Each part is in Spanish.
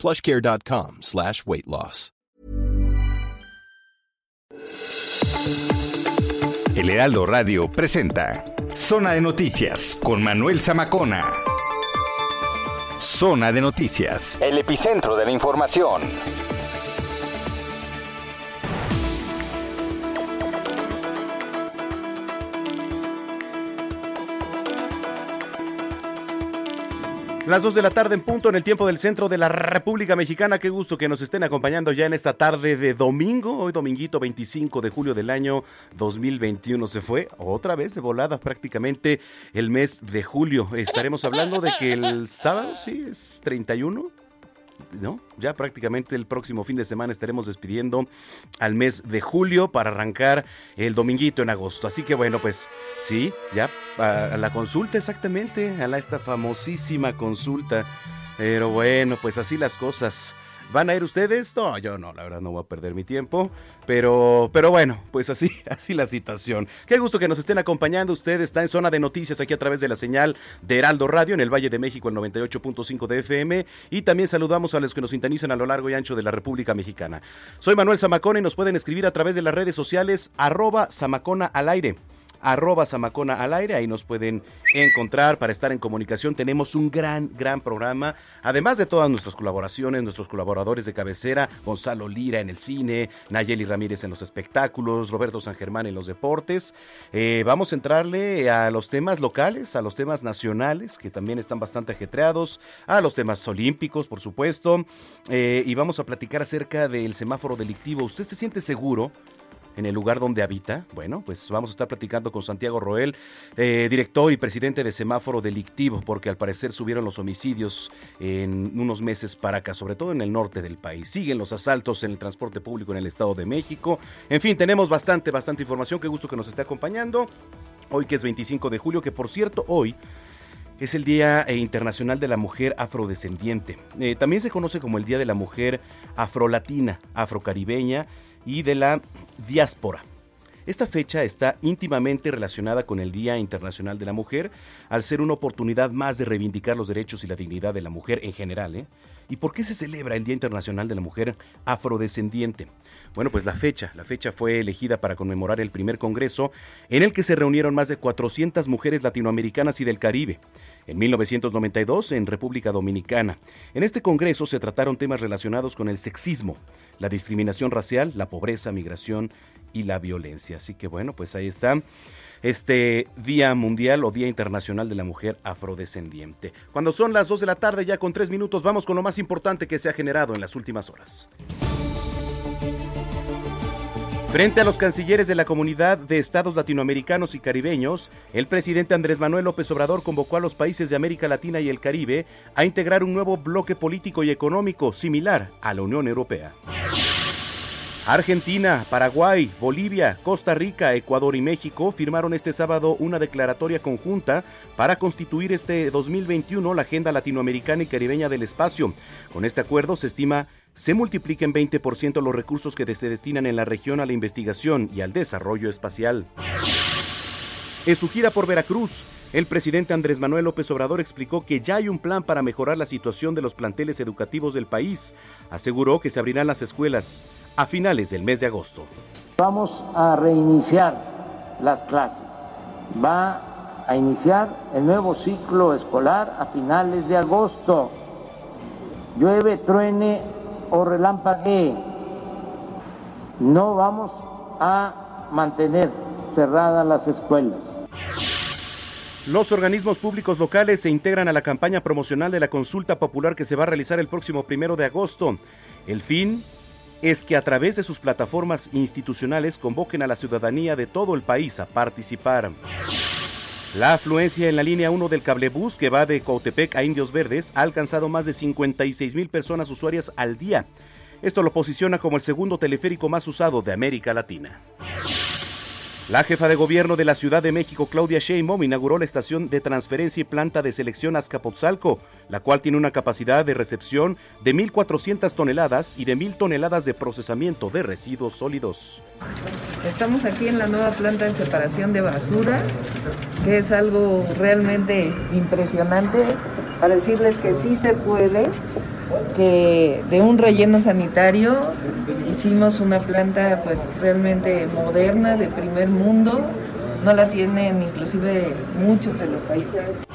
plushcare.com slash weight loss. El Heraldo Radio presenta Zona de Noticias con Manuel Zamacona. Zona de Noticias, el epicentro de la información. Las 2 de la tarde en punto en el tiempo del centro de la República Mexicana. Qué gusto que nos estén acompañando ya en esta tarde de domingo. Hoy dominguito 25 de julio del año 2021 se fue otra vez de volada prácticamente el mes de julio. Estaremos hablando de que el sábado, sí, es 31 ¿no? Ya prácticamente el próximo fin de semana estaremos despidiendo al mes de julio para arrancar el dominguito en agosto. Así que bueno, pues sí, ya a, la consulta exactamente, a la esta famosísima consulta. Pero bueno, pues así las cosas. ¿Van a ir ustedes? No, yo no, la verdad no voy a perder mi tiempo. Pero, pero bueno, pues así, así la situación. Qué gusto que nos estén acompañando. Usted está en zona de noticias aquí a través de la señal de Heraldo Radio en el Valle de México, el 98.5 de FM. Y también saludamos a los que nos sintonizan a lo largo y ancho de la República Mexicana. Soy Manuel Zamacona y nos pueden escribir a través de las redes sociales arroba Zamacona al aire arroba Samacona al aire, ahí nos pueden encontrar para estar en comunicación. Tenemos un gran, gran programa, además de todas nuestras colaboraciones, nuestros colaboradores de cabecera, Gonzalo Lira en el cine, Nayeli Ramírez en los espectáculos, Roberto San Germán en los deportes. Eh, vamos a entrarle a los temas locales, a los temas nacionales, que también están bastante ajetreados, a los temas olímpicos, por supuesto, eh, y vamos a platicar acerca del semáforo delictivo. ¿Usted se siente seguro? En el lugar donde habita? Bueno, pues vamos a estar platicando con Santiago Roel, eh, director y presidente de Semáforo Delictivo, porque al parecer subieron los homicidios en unos meses para acá, sobre todo en el norte del país. Siguen los asaltos en el transporte público en el Estado de México. En fin, tenemos bastante, bastante información. Qué gusto que nos esté acompañando. Hoy que es 25 de julio, que por cierto, hoy es el Día eh, Internacional de la Mujer Afrodescendiente. Eh, también se conoce como el Día de la Mujer Afrolatina, Afrocaribeña y de la diáspora. Esta fecha está íntimamente relacionada con el Día Internacional de la Mujer, al ser una oportunidad más de reivindicar los derechos y la dignidad de la mujer en general. ¿eh? ¿Y por qué se celebra el Día Internacional de la Mujer Afrodescendiente? Bueno, pues la fecha, la fecha fue elegida para conmemorar el primer congreso en el que se reunieron más de 400 mujeres latinoamericanas y del Caribe en 1992 en República Dominicana. En este Congreso se trataron temas relacionados con el sexismo, la discriminación racial, la pobreza, migración y la violencia. Así que bueno, pues ahí está este Día Mundial o Día Internacional de la Mujer Afrodescendiente. Cuando son las 2 de la tarde, ya con 3 minutos, vamos con lo más importante que se ha generado en las últimas horas. Frente a los cancilleres de la comunidad de estados latinoamericanos y caribeños, el presidente Andrés Manuel López Obrador convocó a los países de América Latina y el Caribe a integrar un nuevo bloque político y económico similar a la Unión Europea. Argentina, Paraguay, Bolivia, Costa Rica, Ecuador y México firmaron este sábado una declaratoria conjunta para constituir este 2021 la Agenda Latinoamericana y Caribeña del Espacio. Con este acuerdo se estima se multipliquen 20% los recursos que se destinan en la región a la investigación y al desarrollo espacial. En su gira por Veracruz, el presidente Andrés Manuel López Obrador explicó que ya hay un plan para mejorar la situación de los planteles educativos del país. Aseguró que se abrirán las escuelas a finales del mes de agosto. Vamos a reiniciar las clases. Va a iniciar el nuevo ciclo escolar a finales de agosto. Llueve, truene o relámpague. No vamos a mantener cerradas las escuelas. Los organismos públicos locales se integran a la campaña promocional de la consulta popular que se va a realizar el próximo primero de agosto. El fin es que a través de sus plataformas institucionales convoquen a la ciudadanía de todo el país a participar. La afluencia en la línea 1 del cablebús que va de Cautepec a Indios Verdes ha alcanzado más de 56 mil personas usuarias al día. Esto lo posiciona como el segundo teleférico más usado de América Latina. La jefa de gobierno de la Ciudad de México, Claudia Sheinbaum, inauguró la estación de transferencia y planta de selección Azcapotzalco, la cual tiene una capacidad de recepción de 1.400 toneladas y de 1.000 toneladas de procesamiento de residuos sólidos. Estamos aquí en la nueva planta de separación de basura, que es algo realmente impresionante para decirles que sí se puede, que de un relleno sanitario hicimos una planta pues realmente moderna, de primer mundo, no la tienen inclusive muchos de los países.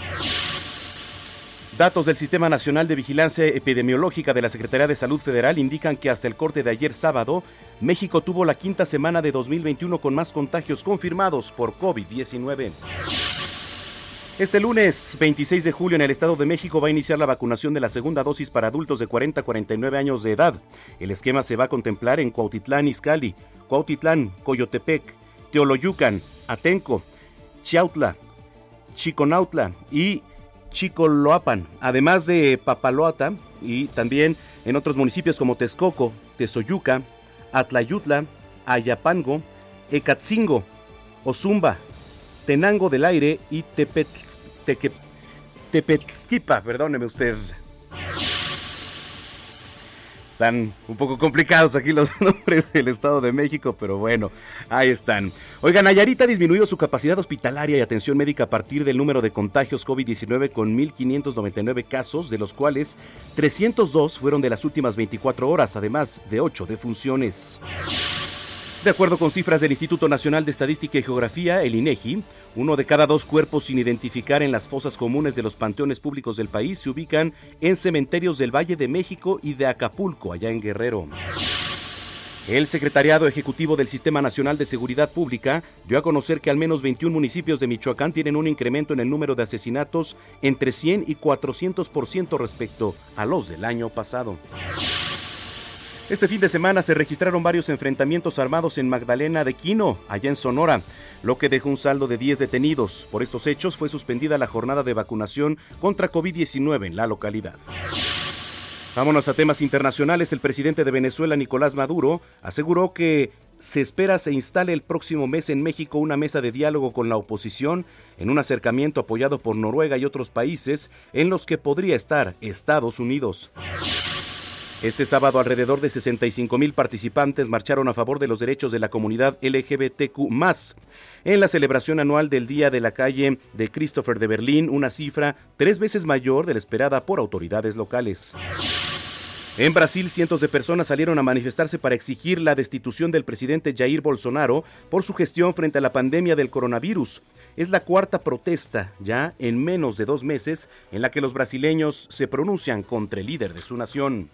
Datos del Sistema Nacional de Vigilancia Epidemiológica de la Secretaría de Salud Federal indican que hasta el corte de ayer sábado, México tuvo la quinta semana de 2021 con más contagios confirmados por COVID-19. Este lunes 26 de julio en el Estado de México va a iniciar la vacunación de la segunda dosis para adultos de 40 a 49 años de edad. El esquema se va a contemplar en Cuautitlán, Izcalli, Cuautitlán, Coyotepec, Teoloyucan, Atenco, Chiautla, Chiconautla y Chicoloapan, además de Papaloata y también en otros municipios como Texcoco, Tezoyuca, Atlayutla, Ayapango, Ecatzingo, Ozumba, Tenango del Aire y Tepet, Tepetquipa, perdóneme usted. Están un poco complicados aquí los nombres del Estado de México, pero bueno, ahí están. Oigan, Nayarit ha disminuido su capacidad hospitalaria y atención médica a partir del número de contagios COVID-19 con 1.599 casos, de los cuales 302 fueron de las últimas 24 horas, además de 8 defunciones. De acuerdo con cifras del Instituto Nacional de Estadística y Geografía, el INEGI, uno de cada dos cuerpos sin identificar en las fosas comunes de los panteones públicos del país se ubican en cementerios del Valle de México y de Acapulco, allá en Guerrero. El Secretariado Ejecutivo del Sistema Nacional de Seguridad Pública dio a conocer que al menos 21 municipios de Michoacán tienen un incremento en el número de asesinatos entre 100 y 400% respecto a los del año pasado. Este fin de semana se registraron varios enfrentamientos armados en Magdalena de Quino, allá en Sonora, lo que dejó un saldo de 10 detenidos. Por estos hechos fue suspendida la jornada de vacunación contra COVID-19 en la localidad. Vámonos a temas internacionales. El presidente de Venezuela, Nicolás Maduro, aseguró que se espera se instale el próximo mes en México una mesa de diálogo con la oposición en un acercamiento apoyado por Noruega y otros países en los que podría estar Estados Unidos. Este sábado alrededor de 65 mil participantes marcharon a favor de los derechos de la comunidad LGBTQ en la celebración anual del Día de la Calle de Christopher de Berlín, una cifra tres veces mayor de la esperada por autoridades locales. En Brasil, cientos de personas salieron a manifestarse para exigir la destitución del presidente Jair Bolsonaro por su gestión frente a la pandemia del coronavirus. Es la cuarta protesta ya en menos de dos meses en la que los brasileños se pronuncian contra el líder de su nación.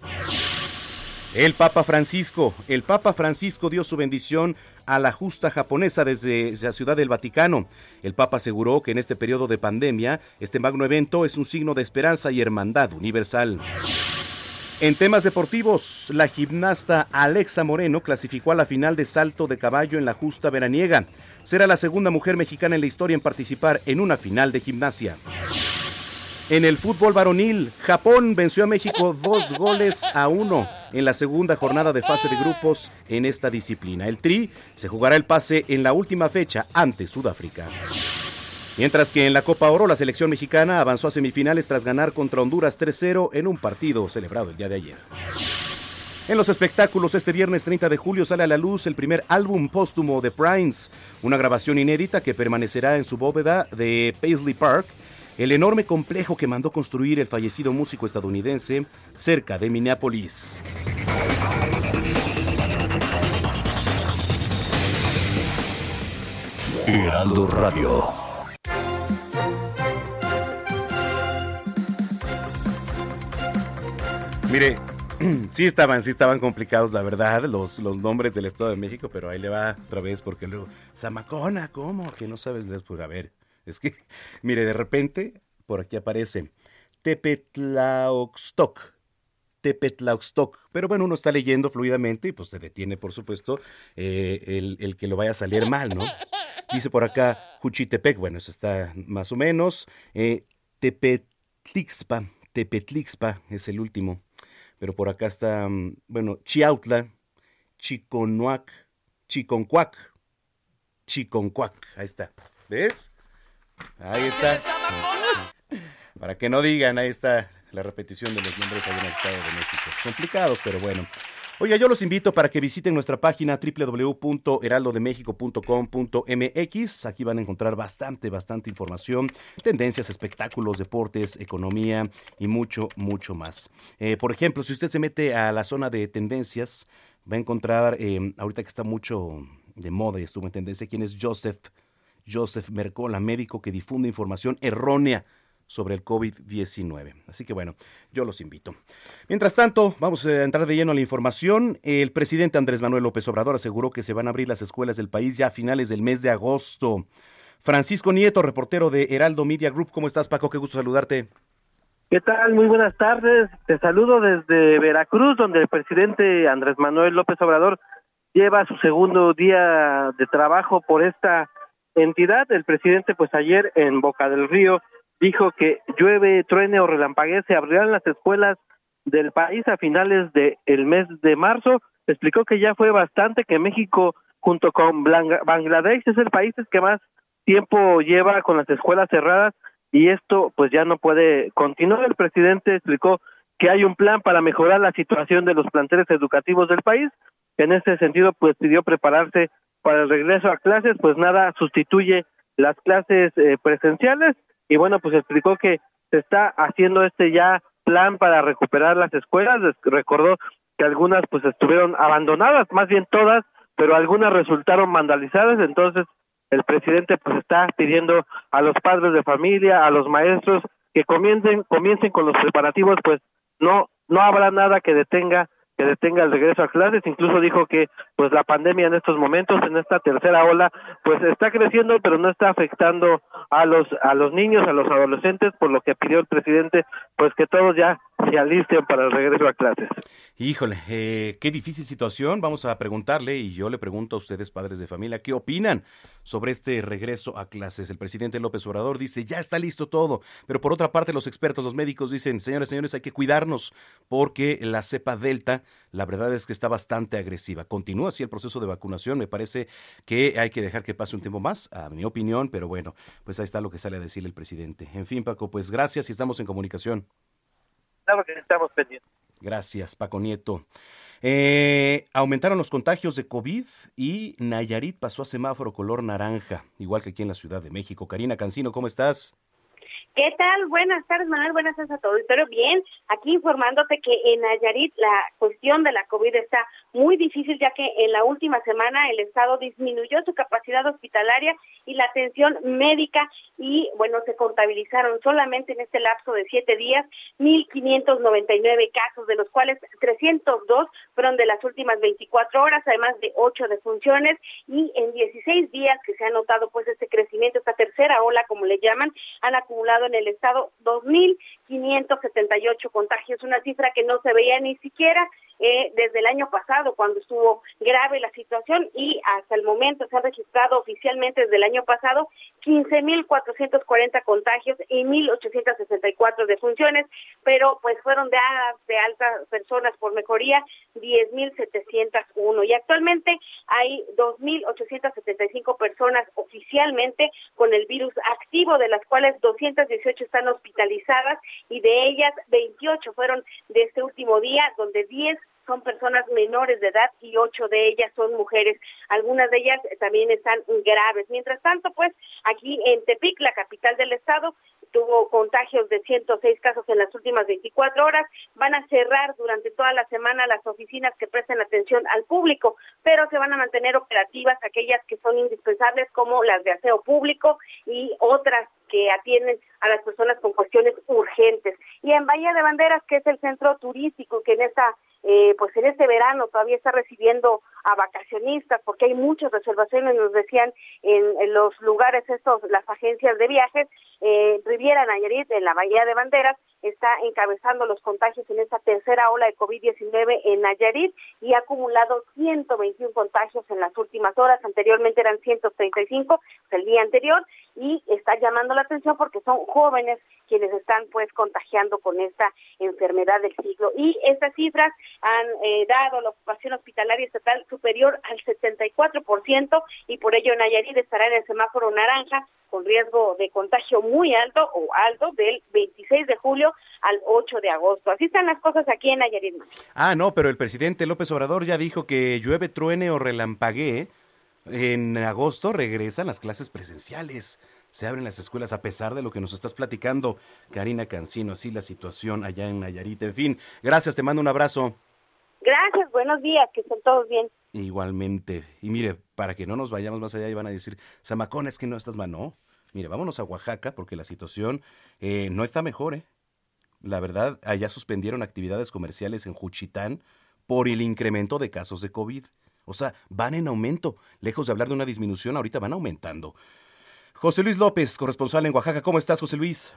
El Papa Francisco. El Papa Francisco dio su bendición a la justa japonesa desde la Ciudad del Vaticano. El Papa aseguró que en este periodo de pandemia, este magno evento es un signo de esperanza y hermandad universal. En temas deportivos, la gimnasta Alexa Moreno clasificó a la final de salto de caballo en la justa veraniega. Será la segunda mujer mexicana en la historia en participar en una final de gimnasia. En el fútbol varonil, Japón venció a México dos goles a uno en la segunda jornada de fase de grupos en esta disciplina. El Tri se jugará el pase en la última fecha ante Sudáfrica. Mientras que en la Copa Oro la selección mexicana avanzó a semifinales tras ganar contra Honduras 3-0 en un partido celebrado el día de ayer. En los espectáculos, este viernes 30 de julio sale a la luz el primer álbum póstumo de Prince, una grabación inédita que permanecerá en su bóveda de Paisley Park, el enorme complejo que mandó construir el fallecido músico estadounidense cerca de Minneapolis. Heraldo Radio. Mire, sí estaban, sí estaban complicados, la verdad, los, los nombres del Estado de México, pero ahí le va otra vez porque luego, Zamacona, ¿cómo? Que no sabes pues a ver, es que, mire, de repente, por aquí aparece Tepetlaoxtoc, Tepetlaoxtoc, pero bueno, uno está leyendo fluidamente y pues se detiene, por supuesto, eh, el, el, que lo vaya a salir mal, ¿no? Dice por acá Juchitepec, bueno, eso está más o menos, eh, Tepetlixpa, Tepetlixpa es el último. Pero por acá está, mm, bueno, Chiautla, Chiconuac, Chiconcuac, Chiconcuac, ahí está, ¿ves? Ahí está. Para que no digan, ahí está la repetición de los nombres ahí en el Estado de México. Complicados, pero bueno. Oye, yo los invito para que visiten nuestra página www.heraldodemexico.com.mx. Aquí van a encontrar bastante, bastante información, tendencias, espectáculos, deportes, economía y mucho, mucho más. Eh, por ejemplo, si usted se mete a la zona de tendencias, va a encontrar, eh, ahorita que está mucho de moda y estuvo en tendencia, quién es Joseph, Joseph Mercola, médico que difunde información errónea sobre el COVID-19. Así que bueno, yo los invito. Mientras tanto, vamos a entrar de lleno a la información. El presidente Andrés Manuel López Obrador aseguró que se van a abrir las escuelas del país ya a finales del mes de agosto. Francisco Nieto, reportero de Heraldo Media Group. ¿Cómo estás, Paco? Qué gusto saludarte. ¿Qué tal? Muy buenas tardes. Te saludo desde Veracruz, donde el presidente Andrés Manuel López Obrador lleva su segundo día de trabajo por esta entidad. El presidente, pues ayer en Boca del Río, dijo que llueve, truene o relampaguee, se abrirán las escuelas del país a finales del el mes de marzo. Explicó que ya fue bastante, que México junto con Bangladesh es el país que más tiempo lleva con las escuelas cerradas y esto pues ya no puede continuar. El presidente explicó que hay un plan para mejorar la situación de los planteles educativos del país. En ese sentido pues pidió prepararse para el regreso a clases, pues nada sustituye las clases eh, presenciales y bueno, pues explicó que se está haciendo este ya plan para recuperar las escuelas, recordó que algunas pues estuvieron abandonadas, más bien todas, pero algunas resultaron vandalizadas, entonces el presidente pues está pidiendo a los padres de familia, a los maestros que comiencen comiencen con los preparativos, pues no no habrá nada que detenga que detenga el regreso a clases, incluso dijo que pues la pandemia en estos momentos, en esta tercera ola, pues está creciendo, pero no está afectando a los a los niños, a los adolescentes, por lo que pidió el presidente, pues que todos ya se alisten para el regreso a clases. Híjole, eh, qué difícil situación. Vamos a preguntarle, y yo le pregunto a ustedes, padres de familia, ¿qué opinan sobre este regreso a clases? El presidente López Obrador dice, ya está listo todo, pero por otra parte los expertos, los médicos dicen, señores, señores, hay que cuidarnos porque la cepa Delta, la verdad es que está bastante agresiva. Continúa así el proceso de vacunación, me parece que hay que dejar que pase un tiempo más, a mi opinión, pero bueno, pues ahí está lo que sale a decir el presidente. En fin, Paco, pues gracias y estamos en comunicación. Claro que estamos pendientes. Gracias, Paco Nieto. Eh, aumentaron los contagios de COVID y Nayarit pasó a semáforo color naranja, igual que aquí en la Ciudad de México. Karina Cancino, ¿cómo estás? ¿Qué tal? Buenas tardes, Manuel. Buenas tardes a todos. Pero bien, aquí informándote que en Nayarit la cuestión de la COVID está muy difícil, ya que en la última semana el Estado disminuyó su capacidad hospitalaria y la atención médica y, bueno, se contabilizaron solamente en este lapso de siete días 1.599 casos, de los cuales 302 fueron de las últimas 24 horas, además de ocho defunciones y en 16 días que se ha notado pues este crecimiento, esta tercera ola, como le llaman, han acumulado en el estado 2.578 contagios, una cifra que no se veía ni siquiera eh, desde el año pasado, cuando estuvo grave la situación, y hasta el momento se ha registrado oficialmente desde el año pasado 15.440 contagios y 1.864 defunciones, pero pues fueron de, de altas personas por mejoría 10.701 y actualmente hay 2.875 personas oficialmente con el virus activo, de las cuales 218 están hospitalizadas y de ellas 28 fueron de este último día, donde 10 son personas menores de edad y ocho de ellas son mujeres. Algunas de ellas también están graves. Mientras tanto, pues aquí en Tepic, la capital del estado, tuvo contagios de 106 casos en las últimas 24 horas. Van a cerrar durante toda la semana las oficinas que presten atención al público, pero se van a mantener operativas aquellas que son indispensables como las de aseo público y otras que atienden a las personas con cuestiones urgentes. Y en Bahía de Banderas, que es el centro turístico que en esta eh, pues en este verano todavía está recibiendo a vacacionistas porque hay muchas reservaciones, nos decían en, los lugares estos, las agencias de viajes, eh, Riviera Nayarit en la Bahía de Banderas está encabezando los contagios en esta tercera ola de COVID-19 en Nayarit y ha acumulado 121 contagios en las últimas horas, anteriormente eran 135 el día anterior y está llamando la atención porque son jóvenes quienes están pues contagiando con esta enfermedad del siglo. Y estas cifras han eh, dado la ocupación hospitalaria estatal superior al 74% y por ello Nayarit estará en el semáforo naranja con riesgo de contagio muy alto o alto del 26 de julio al 8 de agosto. Así están las cosas aquí en Nayarit. Ah, no, pero el presidente López Obrador ya dijo que llueve, truene o relampaguee en agosto regresan las clases presenciales. Se abren las escuelas a pesar de lo que nos estás platicando, Karina Cancino. Así la situación allá en Nayarit. En fin, gracias, te mando un abrazo. Gracias, buenos días, que estén todos bien. Igualmente. Y mire, para que no nos vayamos más allá y van a decir, Zamacón, es que no estás mal. No, mire, vámonos a Oaxaca porque la situación eh, no está mejor. ¿eh? La verdad, allá suspendieron actividades comerciales en Juchitán por el incremento de casos de COVID. O sea, van en aumento. Lejos de hablar de una disminución, ahorita van aumentando. José Luis López, corresponsal en Oaxaca. ¿Cómo estás, José Luis?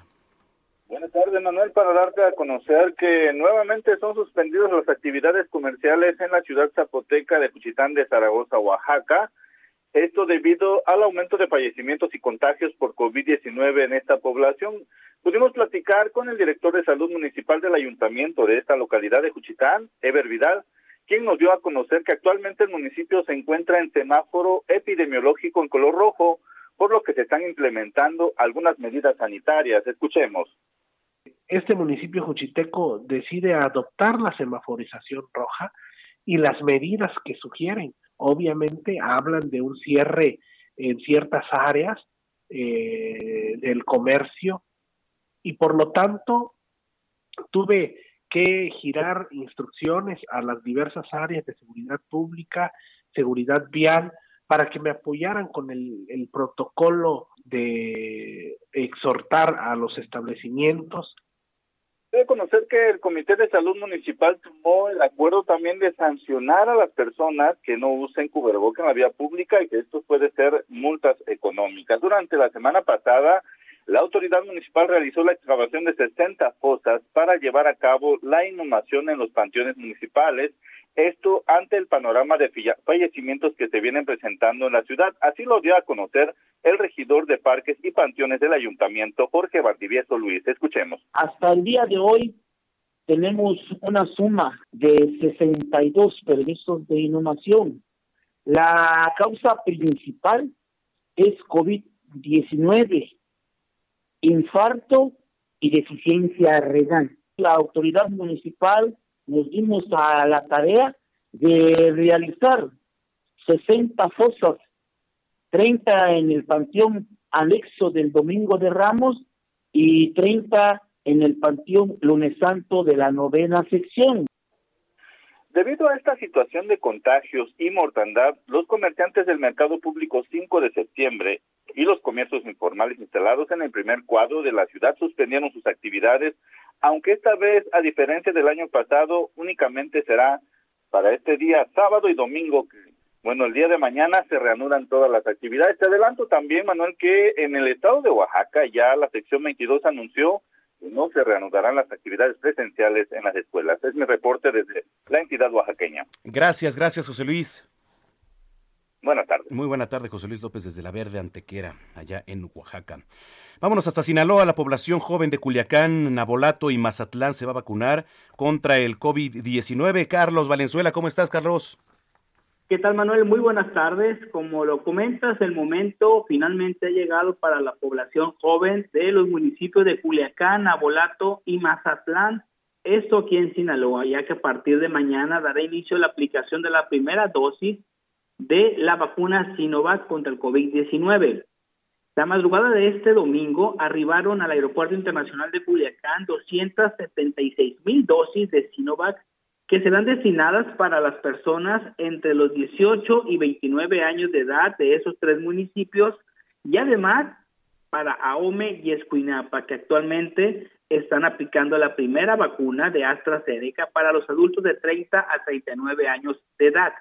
Buenas tardes, Manuel, para darte a conocer que nuevamente son suspendidas las actividades comerciales en la ciudad zapoteca de Cuchitán de Zaragoza, Oaxaca. Esto debido al aumento de fallecimientos y contagios por COVID-19 en esta población. Pudimos platicar con el director de salud municipal del ayuntamiento de esta localidad de Cuchitán, Ever Vidal, quien nos dio a conocer que actualmente el municipio se encuentra en semáforo epidemiológico en color rojo, por lo que se están implementando algunas medidas sanitarias. Escuchemos. Este municipio juchiteco decide adoptar la semaforización roja y las medidas que sugieren. Obviamente hablan de un cierre en ciertas áreas eh, del comercio y por lo tanto tuve que girar instrucciones a las diversas áreas de seguridad pública, seguridad vial, para que me apoyaran con el, el protocolo de exhortar a los establecimientos Debe conocer que el Comité de Salud Municipal tomó el acuerdo también de sancionar a las personas que no usen cubreboca en la vía pública y que esto puede ser multas económicas. Durante la semana pasada, la autoridad municipal realizó la excavación de 60 fosas para llevar a cabo la inhumación en los panteones municipales, esto ante el panorama de fallecimientos que se vienen presentando en la ciudad. Así lo dio a conocer el regidor de parques y panteones del ayuntamiento, Jorge Valdivieso Luis. Escuchemos. Hasta el día de hoy tenemos una suma de 62 permisos de inhumación. La causa principal es COVID-19 infarto y deficiencia renal. La autoridad municipal nos dimos a la tarea de realizar 60 fosas, 30 en el panteón anexo del Domingo de Ramos y 30 en el panteón lunes santo de la novena sección. Debido a esta situación de contagios y mortandad, los comerciantes del mercado público 5 de septiembre y los comercios informales instalados en el primer cuadro de la ciudad suspendieron sus actividades, aunque esta vez, a diferencia del año pasado, únicamente será para este día, sábado y domingo. Bueno, el día de mañana se reanudan todas las actividades. Te adelanto también, Manuel, que en el estado de Oaxaca ya la sección 22 anunció no se reanudarán las actividades presenciales en las escuelas. Es mi reporte desde la entidad oaxaqueña. Gracias, gracias, José Luis. Buenas tardes. Muy buena tarde, José Luis López desde La Verde Antequera, allá en Oaxaca. Vámonos hasta Sinaloa. La población joven de Culiacán, Nabolato y Mazatlán se va a vacunar contra el COVID-19. Carlos Valenzuela, ¿cómo estás, Carlos? ¿Qué tal, Manuel? Muy buenas tardes. Como lo comentas, el momento finalmente ha llegado para la población joven de los municipios de Culiacán, Abolato y Mazatlán. Esto aquí en Sinaloa, ya que a partir de mañana dará inicio la aplicación de la primera dosis de la vacuna Sinovac contra el COVID-19. La madrugada de este domingo arribaron al Aeropuerto Internacional de Culiacán 276 mil dosis de Sinovac que serán destinadas para las personas entre los 18 y 29 años de edad de esos tres municipios y además para Ahome y Escuinapa, que actualmente están aplicando la primera vacuna de AstraZeneca para los adultos de 30 a 39 años de edad.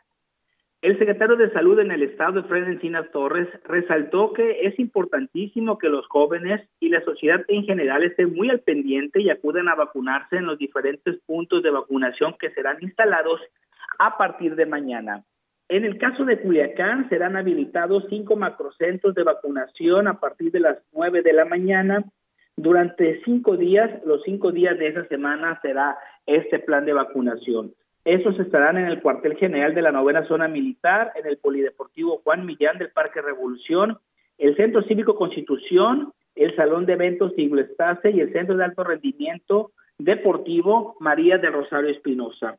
El secretario de Salud en el estado, Fred Encinas Torres, resaltó que es importantísimo que los jóvenes y la sociedad en general estén muy al pendiente y acudan a vacunarse en los diferentes puntos de vacunación que serán instalados a partir de mañana. En el caso de Culiacán, serán habilitados cinco macrocentros de vacunación a partir de las nueve de la mañana. Durante cinco días, los cinco días de esa semana será este plan de vacunación. Esos estarán en el cuartel general de la novena zona militar, en el Polideportivo Juan Millán del Parque Revolución, el Centro Cívico Constitución, el Salón de Eventos Siglo Estase y el Centro de Alto Rendimiento Deportivo María de Rosario Espinosa.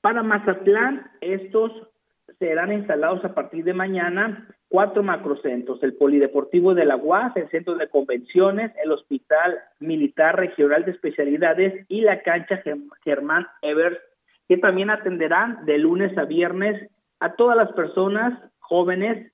Para Mazatlán, estos serán instalados a partir de mañana cuatro macrocentros, el Polideportivo de la UAS, el Centro de Convenciones, el Hospital Militar Regional de Especialidades y la cancha Germán Evers que también atenderán de lunes a viernes a todas las personas jóvenes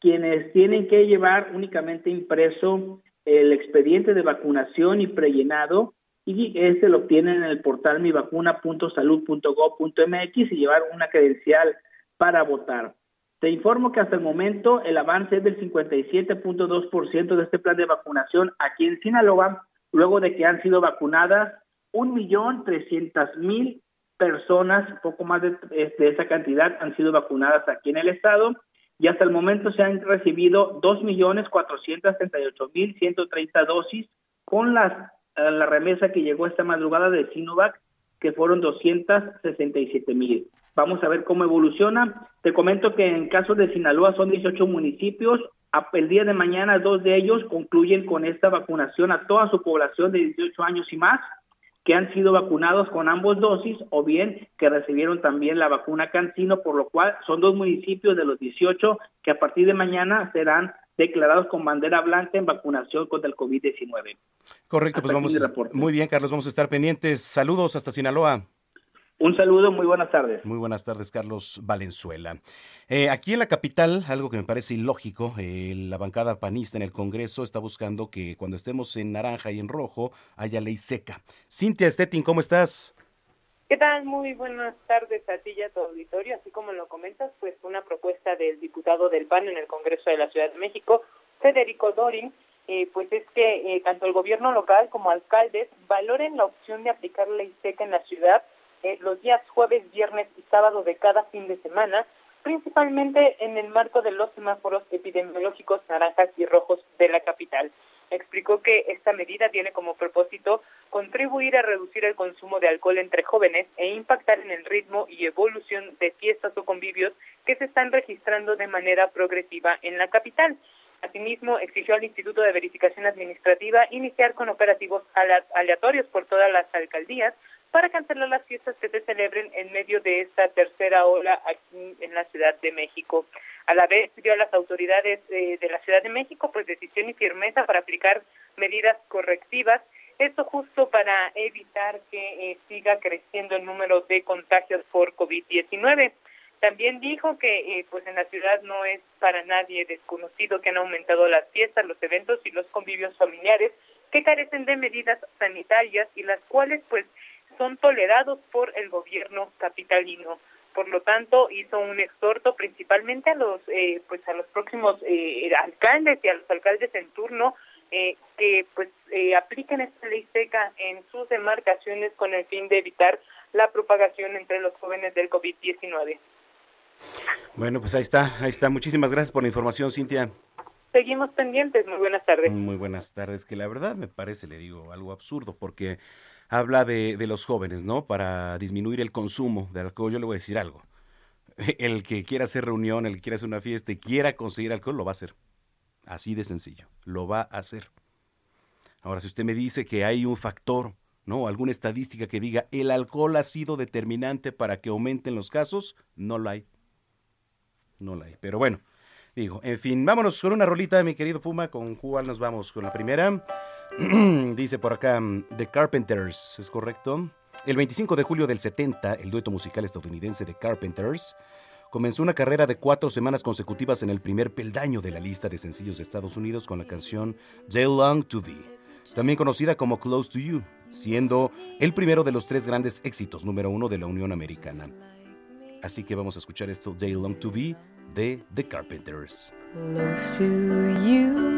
quienes tienen que llevar únicamente impreso el expediente de vacunación y prellenado y este lo obtienen en el portal mivacuna.salud.gov.mx y llevar una credencial para votar. Te informo que hasta el momento el avance es del 57.2% de este plan de vacunación aquí en Sinaloa, luego de que han sido vacunadas 1.300.000 personas, poco más de, esa cantidad, han sido vacunadas aquí en el estado y hasta el momento se han recibido 2.438.130 dosis con las, eh, la remesa que llegó esta madrugada de Sinovac, que fueron 267.000. Vamos a ver cómo evoluciona. Te comento que en caso de Sinaloa son 18 municipios. El día de mañana dos de ellos concluyen con esta vacunación a toda su población de 18 años y más que han sido vacunados con ambos dosis o bien que recibieron también la vacuna Cancino, por lo cual son dos municipios de los 18 que a partir de mañana serán declarados con bandera blanca en vacunación contra el COVID-19. Correcto, pues vamos. Muy bien, Carlos, vamos a estar pendientes. Saludos hasta Sinaloa. Un saludo, muy buenas tardes. Muy buenas tardes, Carlos Valenzuela. Eh, aquí en la capital, algo que me parece ilógico, eh, la bancada panista en el Congreso está buscando que cuando estemos en naranja y en rojo haya ley seca. Cintia Stettin, ¿cómo estás? ¿Qué tal? Muy buenas tardes a ti y a tu auditorio. Así como lo comentas, pues una propuesta del diputado del PAN en el Congreso de la Ciudad de México, Federico Dorin, eh, pues es que tanto el gobierno local como alcaldes valoren la opción de aplicar ley seca en la ciudad eh, los días jueves, viernes y sábado de cada fin de semana, principalmente en el marco de los semáforos epidemiológicos naranjas y rojos de la capital. Explicó que esta medida tiene como propósito contribuir a reducir el consumo de alcohol entre jóvenes e impactar en el ritmo y evolución de fiestas o convivios que se están registrando de manera progresiva en la capital. Asimismo, exigió al Instituto de Verificación Administrativa iniciar con operativos aleatorios por todas las alcaldías para cancelar las fiestas que se celebren en medio de esta tercera ola aquí en la Ciudad de México. A la vez pidió a las autoridades eh, de la Ciudad de México pues decisión y firmeza para aplicar medidas correctivas, esto justo para evitar que eh, siga creciendo el número de contagios por COVID-19. También dijo que eh, pues en la ciudad no es para nadie desconocido que han aumentado las fiestas, los eventos y los convivios familiares que carecen de medidas sanitarias y las cuales pues son tolerados por el gobierno capitalino. Por lo tanto, hizo un exhorto principalmente a los eh, pues a los próximos eh, alcaldes y a los alcaldes en turno eh, que pues apliquen esta ley seca en sus demarcaciones con el fin de evitar la propagación entre los jóvenes del COVID-19. Bueno, pues ahí está, ahí está. Muchísimas gracias por la información, Cintia. Seguimos pendientes. Muy buenas tardes. Muy buenas tardes, que la verdad me parece, le digo, algo absurdo, porque habla de, de los jóvenes, ¿no? Para disminuir el consumo de alcohol. Yo le voy a decir algo. El que quiera hacer reunión, el que quiera hacer una fiesta y quiera conseguir alcohol, lo va a hacer. Así de sencillo. Lo va a hacer. Ahora, si usted me dice que hay un factor, ¿no? Alguna estadística que diga el alcohol ha sido determinante para que aumenten los casos, no lo hay. No lo hay. Pero bueno, digo, en fin, vámonos con una rolita, mi querido Puma, con cuál nos vamos con la primera. Dice por acá, The Carpenters, ¿es correcto? El 25 de julio del 70, el dueto musical estadounidense The Carpenters comenzó una carrera de cuatro semanas consecutivas en el primer peldaño de la lista de sencillos de Estados Unidos con la canción They Long to Thee, también conocida como Close to You, siendo el primero de los tres grandes éxitos número uno de la Unión Americana. Así que vamos a escuchar esto, They Long to Thee, de The Carpenters. Close to you.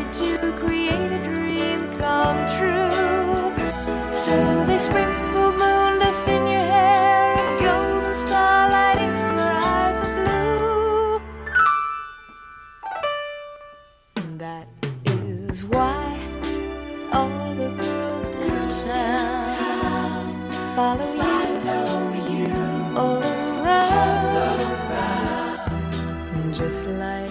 to create a dream come true. So they sprinkled moon dust in your hair and golden starlight in your eyes of blue. That is why all the girls in town follow you, all around, just like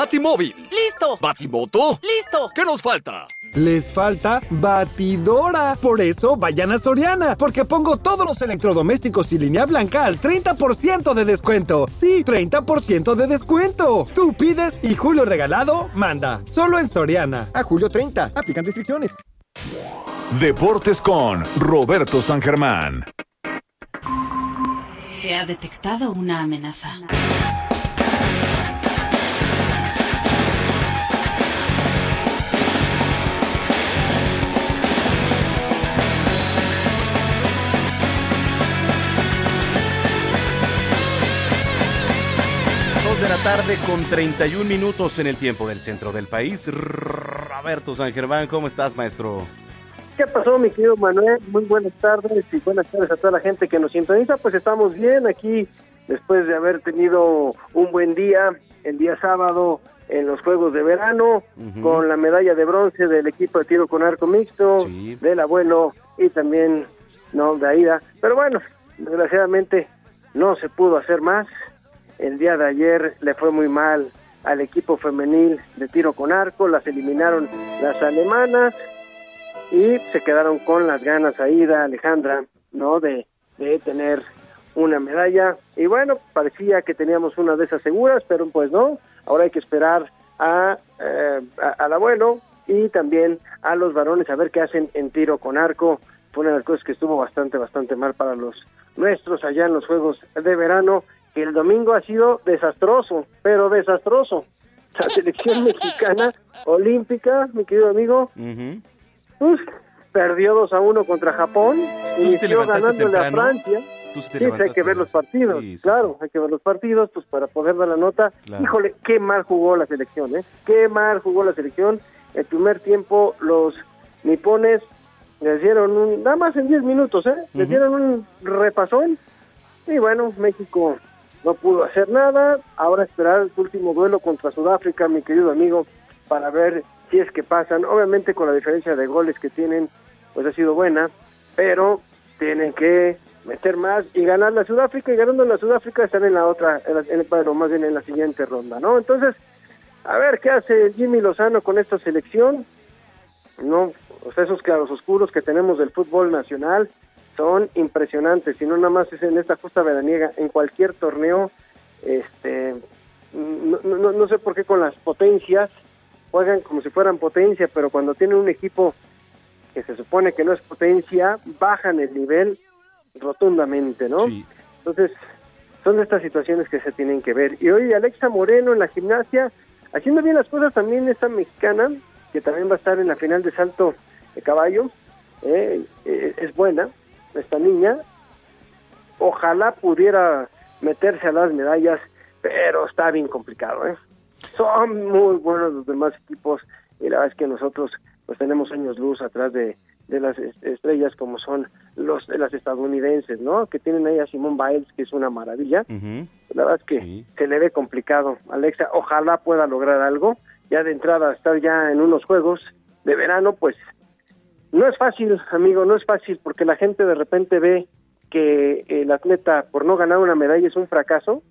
Batimóvil. ¡Listo! Batimoto. ¡Listo! ¿Qué nos falta? Les falta batidora. Por eso vayan a Soriana, porque pongo todos los electrodomésticos y línea blanca al 30% de descuento. Sí, 30% de descuento. Tú pides y Julio Regalado manda. Solo en Soriana. A julio 30. Aplican restricciones. Deportes con Roberto San Germán. Se ha detectado una amenaza. De la tarde con 31 minutos en el tiempo del centro del país. Roberto San Germán, ¿cómo estás, maestro? ¿Qué pasó, mi querido Manuel? Muy buenas tardes y buenas tardes a toda la gente que nos sintoniza. Pues estamos bien aquí después de haber tenido un buen día el día sábado en los Juegos de Verano con la medalla de bronce del equipo de tiro con arco mixto, del abuelo y también no de Aida. Pero bueno, desgraciadamente no se pudo hacer más. El día de ayer le fue muy mal al equipo femenil de tiro con arco, las eliminaron las alemanas y se quedaron con las ganas Aida, Alejandra, ¿no? De, de tener una medalla. Y bueno, parecía que teníamos una de esas seguras, pero pues no. Ahora hay que esperar a, eh, a- al abuelo y también a los varones a ver qué hacen en tiro con arco. Fue una de las cosas que estuvo bastante, bastante mal para los nuestros allá en los Juegos de Verano, el domingo ha sido desastroso, pero desastroso. La selección mexicana olímpica, mi querido amigo, Uf, perdió 2 a 1 contra Japón, inició ganándole a temprano? Francia. Tú sí hay que ver los partidos, claro, hay que ver los partidos pues para poder dar la nota. Claro. Híjole, qué mal jugó la selección, ¿eh? Qué mal jugó la selección. El primer tiempo los nipones les dieron un, nada más en 10 minutos, ¿eh? Les dieron un repasón y bueno, México no pudo hacer nada. Ahora esperar el último duelo contra Sudáfrica, mi querido amigo, para ver si es que pasan. Obviamente con la diferencia de goles que tienen, pues ha sido buena, pero tienen que meter más y ganar la Sudáfrica y ganando la Sudáfrica están en la otra, en la- más bien en la siguiente ronda, ¿no? Entonces, a ver qué hace Jimmy Lozano con esta selección. No, o sea, esos clarososcuros que tenemos del fútbol nacional son impresionantes y no nada más es en esta justa veraniega, en cualquier torneo, este, no, no, no sé por qué con las potencias juegan como si fueran potencia, pero cuando tienen un equipo que se supone que no es potencia, bajan el nivel rotundamente, ¿no? Entonces, son estas situaciones que se tienen que ver. Y hoy Alexa Moreno en la gimnasia, haciendo bien las cosas también esta mexicana, que también va a estar en la final de salto de caballo, eh, eh, es buena, esta niña. Ojalá pudiera meterse a las medallas, pero está bien complicado, ¿eh? Son muy buenos los demás equipos y la verdad es que nosotros pues tenemos años luz atrás de, de las es- estrellas como son los de las estadounidenses, ¿no? Que tienen ahí a Simón Biles, que es una maravilla. La verdad es que se le ve complicado. Alexa, ojalá pueda lograr algo. Ya de entrada, estar ya en unos juegos de verano, pues no es fácil, amigo, no es fácil porque la gente de repente ve que el atleta por no ganar una medalla es un fracaso.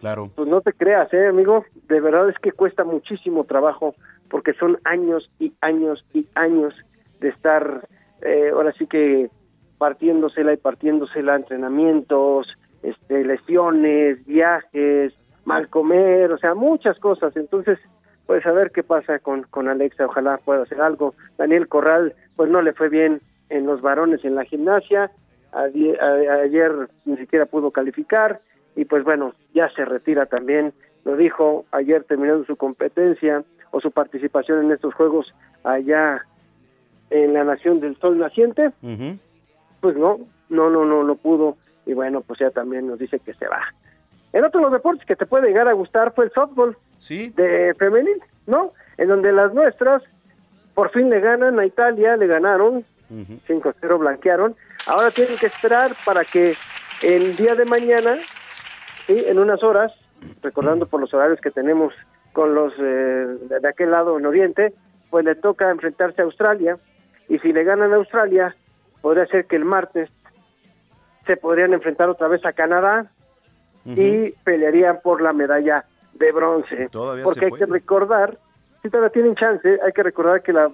Claro. Pues no te creas, eh, amigo. De verdad es que cuesta muchísimo trabajo porque son años y años y años de estar, eh, ahora sí que partiéndosela y partiéndosela, entrenamientos, este, lesiones, viajes, mal comer, o sea, muchas cosas. Entonces, pues a ver qué pasa con, con Alexa, ojalá pueda hacer algo. Daniel Corral, pues no le fue bien en los varones en la gimnasia, ayer ni siquiera pudo calificar y pues bueno, ya se retira también, lo dijo ayer terminando su competencia o su participación en estos juegos allá en la Nación del Sol Naciente, pues no, no, no, no, no pudo y bueno, pues ya también nos dice que se va. En otro de los deportes que te puede llegar a gustar fue el softball Sí. de femenil, ¿no? En donde las nuestras por fin le ganan a Italia, le ganaron, 5-0 blanquearon. Ahora tienen que esperar para que el día de mañana, ¿sí? en unas horas, recordando por los horarios que tenemos con los eh, de aquel lado en Oriente, pues le toca enfrentarse a Australia. Y si le ganan a Australia, podría ser que el martes se podrían enfrentar otra vez a Canadá y pelearían por la medalla de bronce. Todavía Porque hay que recordar, si todavía tienen chance, hay que recordar que la,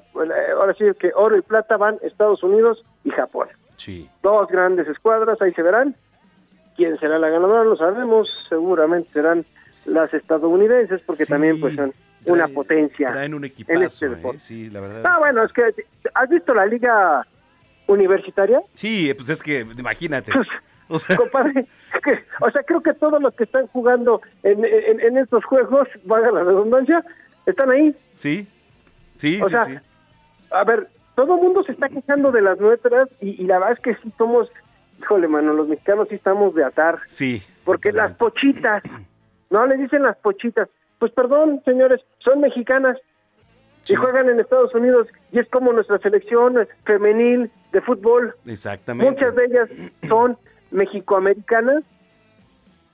ahora sí que oro y plata van Estados Unidos y Japón. Sí. Dos grandes escuadras, ahí se verán. ¿Quién será la ganadora? Lo sabemos. Seguramente serán las estadounidenses, porque Sí, también pues son una traen- potencia. Traen un en equipazo, este ¿eh? deporte. Sí, la verdad. Ah, es- bueno, es que ¿has visto la liga universitaria? Sí, pues es que imagínate. Compadre, es que, o sea, creo que todos los que están jugando en, en, en estos juegos, valga la redundancia, están ahí. Sí, sí, O sí, sea, sí. A ver, todo el mundo se está quejando de las nuestras y, y la verdad es que sí somos, híjole, mano, los mexicanos sí estamos de atar. Sí. Porque las pochitas, no le dicen las pochitas. Pues perdón, señores, son mexicanas y juegan en Estados Unidos y es como nuestra selección femenil de fútbol. Exactamente. Muchas de ellas son mexicoamericanas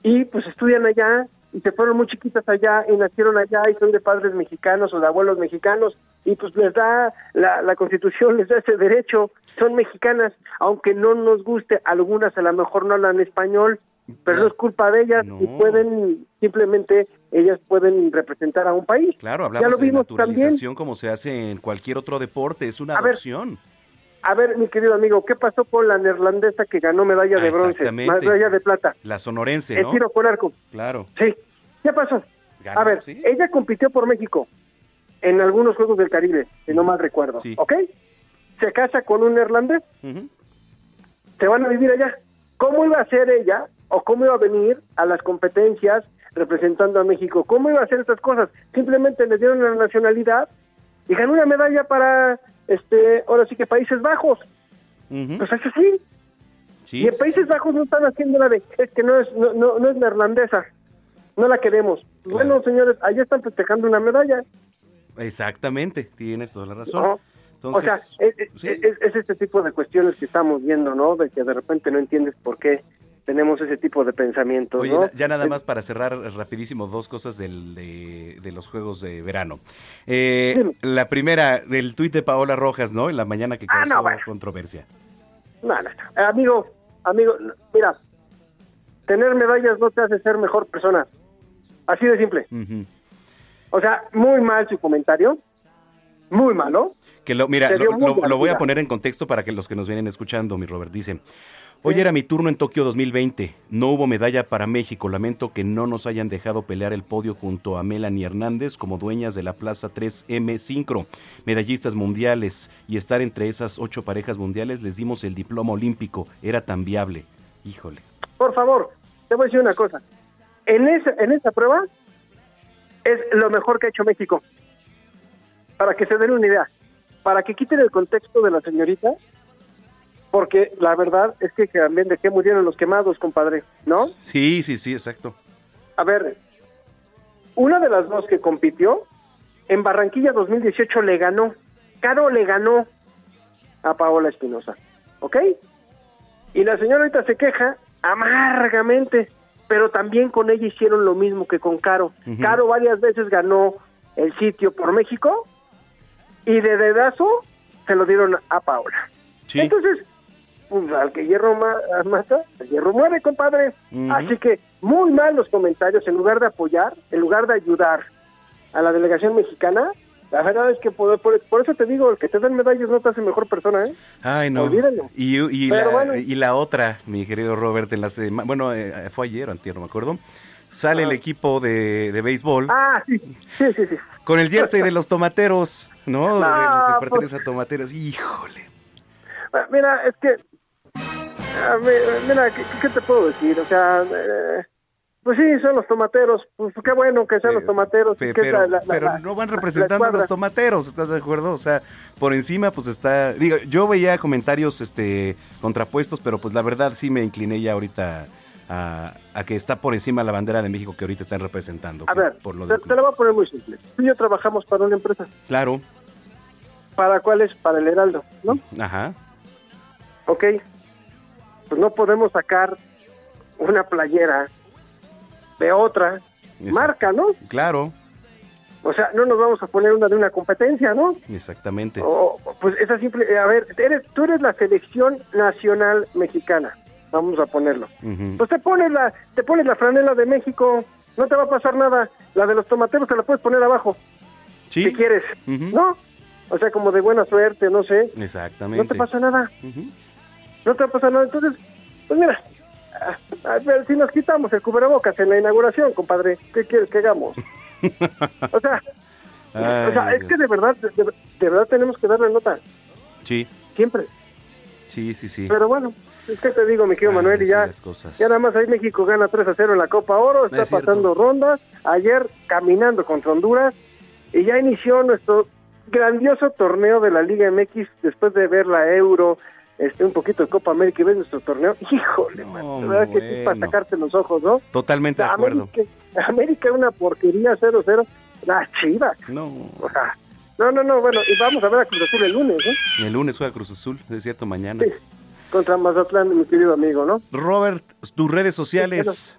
y pues estudian allá y se fueron muy chiquitas allá y nacieron allá y son de padres mexicanos o de abuelos mexicanos y pues les da la, la constitución les da ese derecho. Son mexicanas aunque no nos guste algunas a lo mejor no hablan español pero no es culpa de ellas y pueden simplemente ellas pueden representar a un país. Claro, ya hablamos lo de vimos también. naturalización como se hace en cualquier otro deporte, es una A ver, adopción. A ver mi querido amigo qué pasó con la neerlandesa que ganó medalla Ah, de bronce medalla de plata La sonorense, el tiro con arco Claro. Sí, ¿qué pasó? Ganó, a ver, sí. ella compitió por México en algunos Juegos del Caribe, si no mal recuerdo, ¿ok? Se casa con un neerlandés, se van a vivir allá. ¿Cómo iba a ser ella o cómo iba a venir a las competencias representando a México? ¿Cómo iba a hacer estas cosas? Simplemente le dieron la nacionalidad y ganó una medalla para, este, ahora sí que Países Bajos. Pues es así. Sí, y en Países Bajos no están haciendo la de, es que no es, no, no, no es neerlandesa, no la queremos. Bueno, señores, allá están festejando una medalla. Exactamente, tienes toda la razón. ¿no? Entonces, o sea, es, es- es- es este tipo de cuestiones que estamos viendo, ¿no? De que de repente no entiendes por qué tenemos ese tipo de pensamientos, Oye, ¿no? ya nada más para cerrar rapidísimo dos cosas del, de, de los Juegos de Verano. Eh, la primera, del tuit de Paola Rojas, ¿no? En la mañana que Ah, causó no, bueno. controversia. No, no, no. Eh, Amigo, amigo, no, mira, tener medallas no te hace ser mejor persona. Así de simple. O sea, muy mal su comentario. Muy malo. Que lo, mira, lo, lo- lo voy a poner en contexto para que los que nos vienen escuchando, mi Robert, dice, hoy era mi turno en Tokio 2020, no hubo medalla para México, lamento que no nos hayan dejado pelear el podio junto a Melanie Hernández como dueñas de la Plaza 3M Sincro, medallistas mundiales, y estar entre esas ocho parejas mundiales les dimos el diploma olímpico, era tan viable, híjole. Por favor, te voy a decir una cosa. En esa, en esa prueba es lo mejor que ha hecho México. Para que se den una idea. Para que quiten el contexto de la señorita. Porque la verdad es que también de qué murieron los quemados, compadre. ¿No? Sí, sí, sí, exacto. A ver, una de las dos que compitió en Barranquilla 2018 le ganó. Caro le ganó a Paola Espinosa. ¿Ok? Y la señora ahorita se queja amargamente, pero también con ella hicieron lo mismo que con Caro. Caro varias veces ganó el sitio por México y de dedazo se lo dieron a Paola. Entonces, pues, al que hierro ma- mata, el hierro muere, compadre. Así que muy mal los comentarios, en lugar de apoyar, en lugar de ayudar a la delegación mexicana, la verdad es que por, por- por eso te digo, el que te den medallas no te hace mejor persona, ¿eh? Ay, no. Olvídalo. Y, y la, bueno. y la otra, mi querido Robert, en la bueno, eh, fue ayer o antier, no me acuerdo. sale el equipo de, de béisbol Ah, sí, sí, sí, sí. con el jersey de los tomateros, ¿no? De los que pertenecen a tomateros. Híjole. Ah, Mira, es que... ah, mi- Mira, ¿qué, qué te puedo decir? O sea, eh, pues sí, son los tomateros. Pues qué bueno que sean los tomateros. Pe- pero la- la- pero la- no van la representando a los tomateros, ¿estás de acuerdo? O sea, por encima pues está, digo, yo veía comentarios este contrapuestos, pero pues la verdad sí me incliné ya ahorita a, a que está por encima la bandera de México que ahorita están representando. A que ver, por lo te, te lo voy a poner muy simple. Tú y yo trabajamos para una empresa. Claro, ¿Para cuál es? Para el Heraldo, ¿no? ajá. Ok. Pues no podemos sacar una playera de otra marca, ¿no? Claro, O sea, no nos vamos a poner una de una competencia, ¿no? exactamente. O, pues esa simple, eh, a ver, eres, tú eres la selección nacional mexicana, vamos a ponerlo. Pues te pones la, te pones la franela de México, no te va a pasar nada. La de los tomateros te la puedes poner abajo, Sí. si quieres. ¿no? O sea, como de buena suerte, no sé. Exactamente. No te pasa nada. No te va a pasar nada. Entonces, pues mira, a, a ver, si nos quitamos el cubrebocas en la inauguración, compadre, ¿qué quieres que hagamos? O sea, Ay, o sea es Dios. que de verdad, de, de verdad tenemos que darle nota, Sí, siempre. sí, sí, sí. Pero bueno, es que te digo, mi querido Manuel, y ya, cosas. ya nada más ahí México gana 3 a 0 en la Copa Oro, está Es pasando rondas, ayer caminando contra Honduras, y ya inició nuestro grandioso torneo de la Liga MX después de ver la Euro, este un poquito de Copa América y ver nuestro torneo. Híjole, man, verdad que sí para sacarte los ojos, ¿no? Totalmente de acuerdo. América, América una porquería 0-0, las chivas. No. O sea, no, no, no, bueno, y vamos a ver a Cruz Azul el lunes, ¿no? El lunes juega Cruz Azul, es cierto, mañana. Sí, contra Mazatlán, mi querido amigo, ¿no? Robert, tus redes sociales.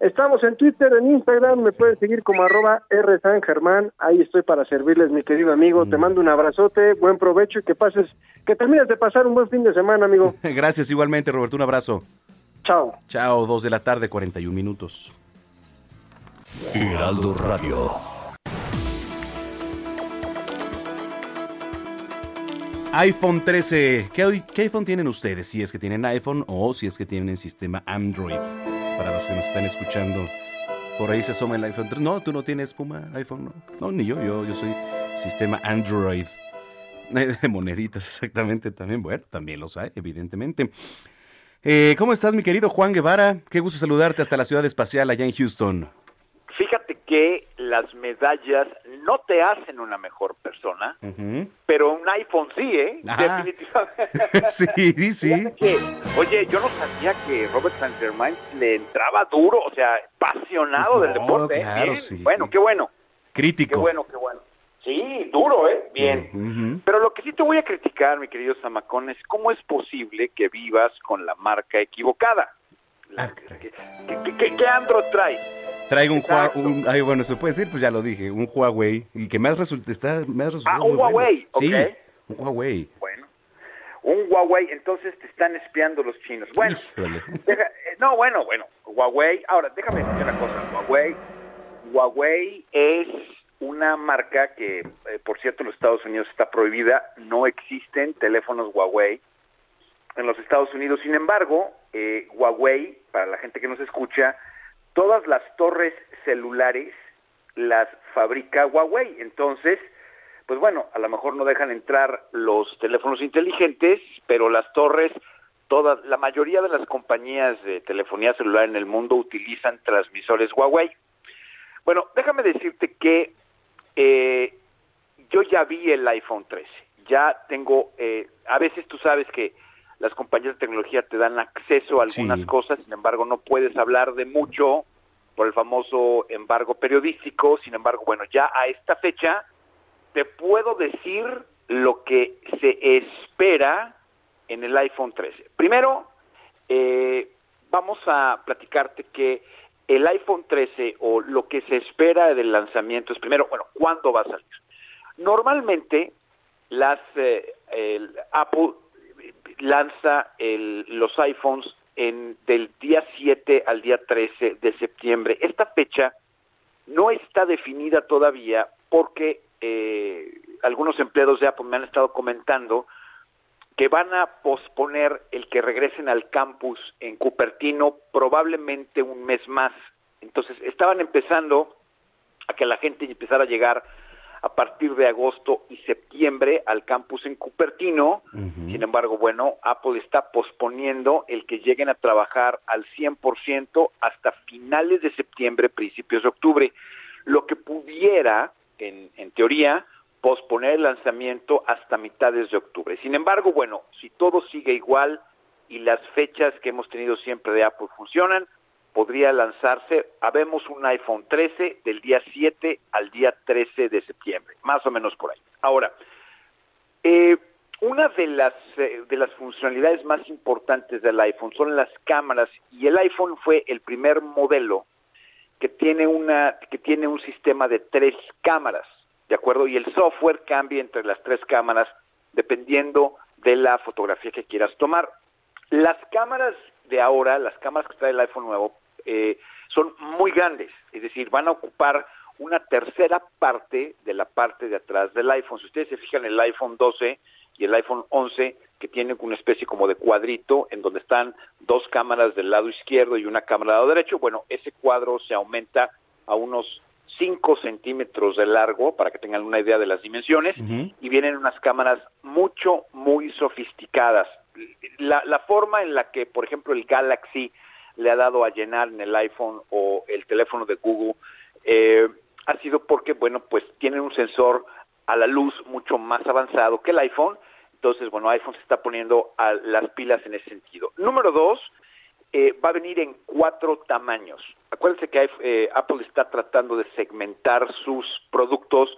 Estamos en Twitter, en Instagram, me pueden seguir como arroba R San Germán, ahí estoy para servirles, mi querido amigo, Mm. te mando un abrazote, buen provecho y que pases, que termines de pasar un buen fin de semana, amigo. Gracias igualmente, Roberto. Un abrazo. Chao. Chao, 2 de la tarde, 41 minutos. Heraldo Radio. iPhone 13. ¿Qué, qué iPhone tienen ustedes? Si es que tienen iPhone o si es que tienen sistema Android. Para los que nos están escuchando. Por ahí se asoma el iPhone 3. No, tú no tienes Puma iPhone, ¿no? No, ni yo. Yo, yo soy sistema Android. De moneditas, exactamente. También, bueno, también los hay, evidentemente. Eh, ¿Cómo estás, mi querido Juan Guevara? Qué gusto saludarte hasta la ciudad espacial allá en Houston. Fíjate que las medallas no te hacen una mejor persona, pero un iPhone sí, ¿eh? Ajá. Definitivamente. Sí, sí. Que, oye, yo no sabía que Robert San Germain le entraba duro, o sea, apasionado Pues del deporte. ¿eh? claro, Bien, sí. Bueno, qué bueno. Crítico. Qué bueno, qué bueno. Sí, duro, ¿eh? Bien. Pero lo que sí te voy a criticar, mi querido Zamacón, es cómo es posible que vivas con la marca equivocada. Ah, ¿Qué, qué, qué- qué Android traes? Traigo un Huawei, ay, bueno, se puede decir, pues ya lo dije, un Huawei, y que me has resultado, está, me has resultado Ah, un muy bueno. Huawei, Sí, un Huawei. Bueno, un Huawei, entonces te están espiando los chinos. Bueno, deja- eh, no, bueno, bueno, Huawei, ahora déjame decir una cosa, Huawei, Huawei es una marca que, eh, por cierto, en los Estados Unidos está prohibida, no existen teléfonos Huawei en los Estados Unidos. Sin embargo, eh, Huawei, para la gente que nos escucha, todas las torres celulares las fabrica Huawei. Entonces, pues bueno, a lo mejor no dejan entrar los teléfonos inteligentes, pero las torres, todas, la mayoría de las compañías de telefonía celular en el mundo utilizan transmisores Huawei. Bueno, déjame decirte que eh, yo ya vi el iPhone 13, ya tengo, eh, a veces tú sabes que las compañías de tecnología te dan acceso a algunas Sí. cosas, sin embargo no puedes hablar de mucho por el famoso embargo periodístico, sin embargo, bueno, ya a esta fecha te puedo decir lo que se espera en el iPhone 13. Primero, eh, vamos a platicarte que el iPhone 13 o lo que se espera del lanzamiento es primero, bueno, ¿cuándo va a salir? Normalmente las eh, el Apple lanza el- los iPhones en del día 7 al día 13 de septiembre. Esta fecha no está definida todavía porque eh, algunos empleados de Apple me han estado comentando que van a posponer el que regresen al campus en Cupertino probablemente un mes más. Entonces estaban empezando a que la gente empezara a llegar a partir de agosto y septiembre al campus en Cupertino. Sin embargo, bueno, Apple está posponiendo el que lleguen a trabajar al 100% hasta finales de septiembre, principios de octubre, lo que pudiera, en, en teoría, posponer el lanzamiento hasta mitades de octubre. Sin embargo, bueno, si todo sigue igual y las fechas que hemos tenido siempre de Apple funcionan, podría lanzarse, habemos un iPhone 13 del día 7 al día 13 de septiembre, más o menos por ahí. Ahora, eh, una de las, eh, de las funcionalidades más importantes del iPhone son las cámaras y el iPhone fue el primer modelo que tiene, una, que tiene un sistema de tres cámaras, ¿de acuerdo? Y el software cambia entre las tres cámaras dependiendo de la fotografía que quieras tomar. Las cámaras de ahora, las cámaras que trae el iPhone nuevo, eh, son muy grandes, es decir, van a ocupar una tercera parte de la parte de atrás del iPhone. Si ustedes se fijan el iPhone 12 y el iPhone 11, que tienen una especie como de cuadrito en donde están dos cámaras del lado izquierdo y una cámara del lado derecho, bueno, ese cuadro se aumenta a unos 5 centímetros de largo, para que tengan una idea de las dimensiones, y vienen unas cámaras mucho, muy sofisticadas. La, la forma en la que, por ejemplo, el Galaxy le ha dado a llenar en el iPhone o el teléfono de Google eh, ha sido porque, bueno, pues tienen un sensor a la luz mucho más avanzado que el iPhone. Entonces, bueno, iPhone se está poniendo a las pilas en ese sentido. Número dos, eh, va a venir en cuatro tamaños. Acuérdense que eh, Apple está tratando de segmentar sus productos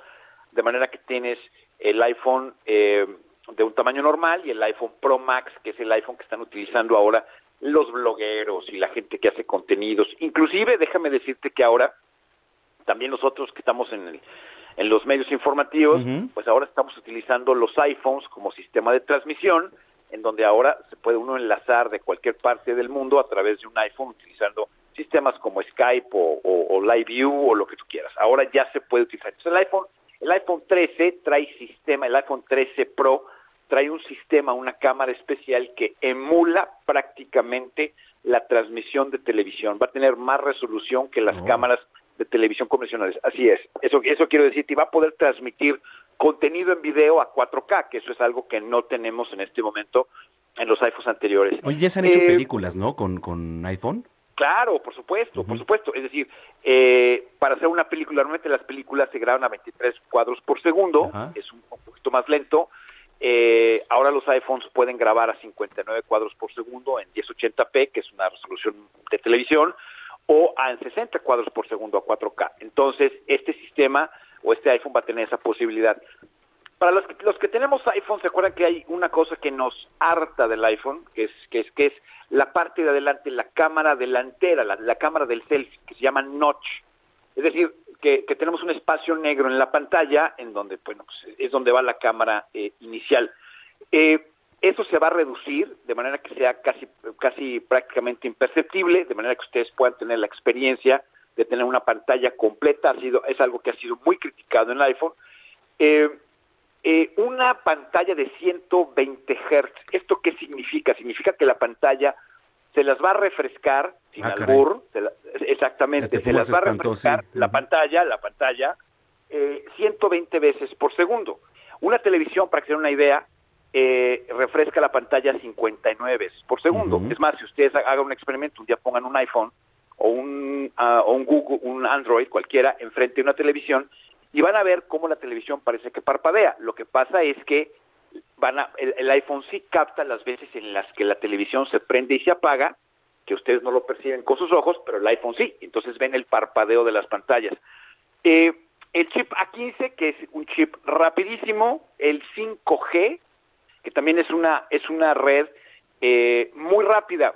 de manera que tienes el iPhone eh, de un tamaño normal y el iPhone Pro Max, que es el iPhone que están utilizando ahora los blogueros y la gente que hace contenidos. Inclusive, déjame decirte que ahora, también nosotros que estamos en, el, en los medios informativos, pues ahora estamos utilizando los iPhones como sistema de transmisión, en donde ahora se puede uno enlazar de cualquier parte del mundo a través de un iPhone utilizando sistemas como Skype o, o, LiveView o lo que tú quieras. Ahora ya se puede utilizar. Entonces el iPhone, el iPhone 13 trae sistema, el iPhone 13 Pro trae un sistema, una cámara especial que emula prácticamente la transmisión de televisión. Va a tener más resolución que las cámaras de televisión convencionales. Así es. Eso, eso quiero decir, y va a poder transmitir contenido en video a 4K, que eso es algo que no tenemos en este momento en los iPhones anteriores. Oye, ya se han hecho Eh, películas, ¿no? Con, con iPhone. Claro, por supuesto, por supuesto. Es decir, eh, para hacer una película, normalmente las películas se graban a 23 cuadros por segundo, es un poquito más lento. Eh, ahora los iPhones pueden grabar a 59 cuadros por segundo en 1080p, que es una resolución de televisión, o a en 60 cuadros por segundo a 4K. Entonces, este sistema o este iPhone va a tener esa posibilidad. Para los que, los que tenemos iPhone, se acuerdan que hay una cosa que nos harta del iPhone, que es que es que es la parte de adelante, la cámara delantera, la, la cámara del selfie, que se llama notch. Es decir, que, que tenemos un espacio negro en la pantalla, en donde bueno, pues, es donde va la cámara eh, inicial. Eh, eso se va a reducir de manera que sea casi, casi prácticamente imperceptible, de manera que ustedes puedan tener la experiencia de tener una pantalla completa. Ha sido, es algo que ha sido muy criticado en el iPhone. Eh, eh, una pantalla de 120 Hz. ¿Esto qué significa? Significa que la pantalla se las va a refrescar sin Ah, albur, se la- exactamente, Este se las va a refrescar sí. la pantalla, la pantalla, eh, 120 veces por segundo. Una televisión, para que se den una idea, eh, refresca la pantalla 59 veces por segundo. Es más, si ustedes ha- hagan un experimento, un día pongan un iPhone o un, ah, o un Google, un Android, cualquiera, enfrente de una televisión y van a ver cómo la televisión parece que parpadea. Lo que pasa es que van a, el, el iPhone sí capta las veces en las que la televisión se prende y se apaga, que ustedes no lo perciben con sus ojos, pero el iPhone sí. Entonces ven el parpadeo de las pantallas. Eh, el chip A15, que es un chip rapidísimo, el 5G, que también es una, es una red eh, muy rápida.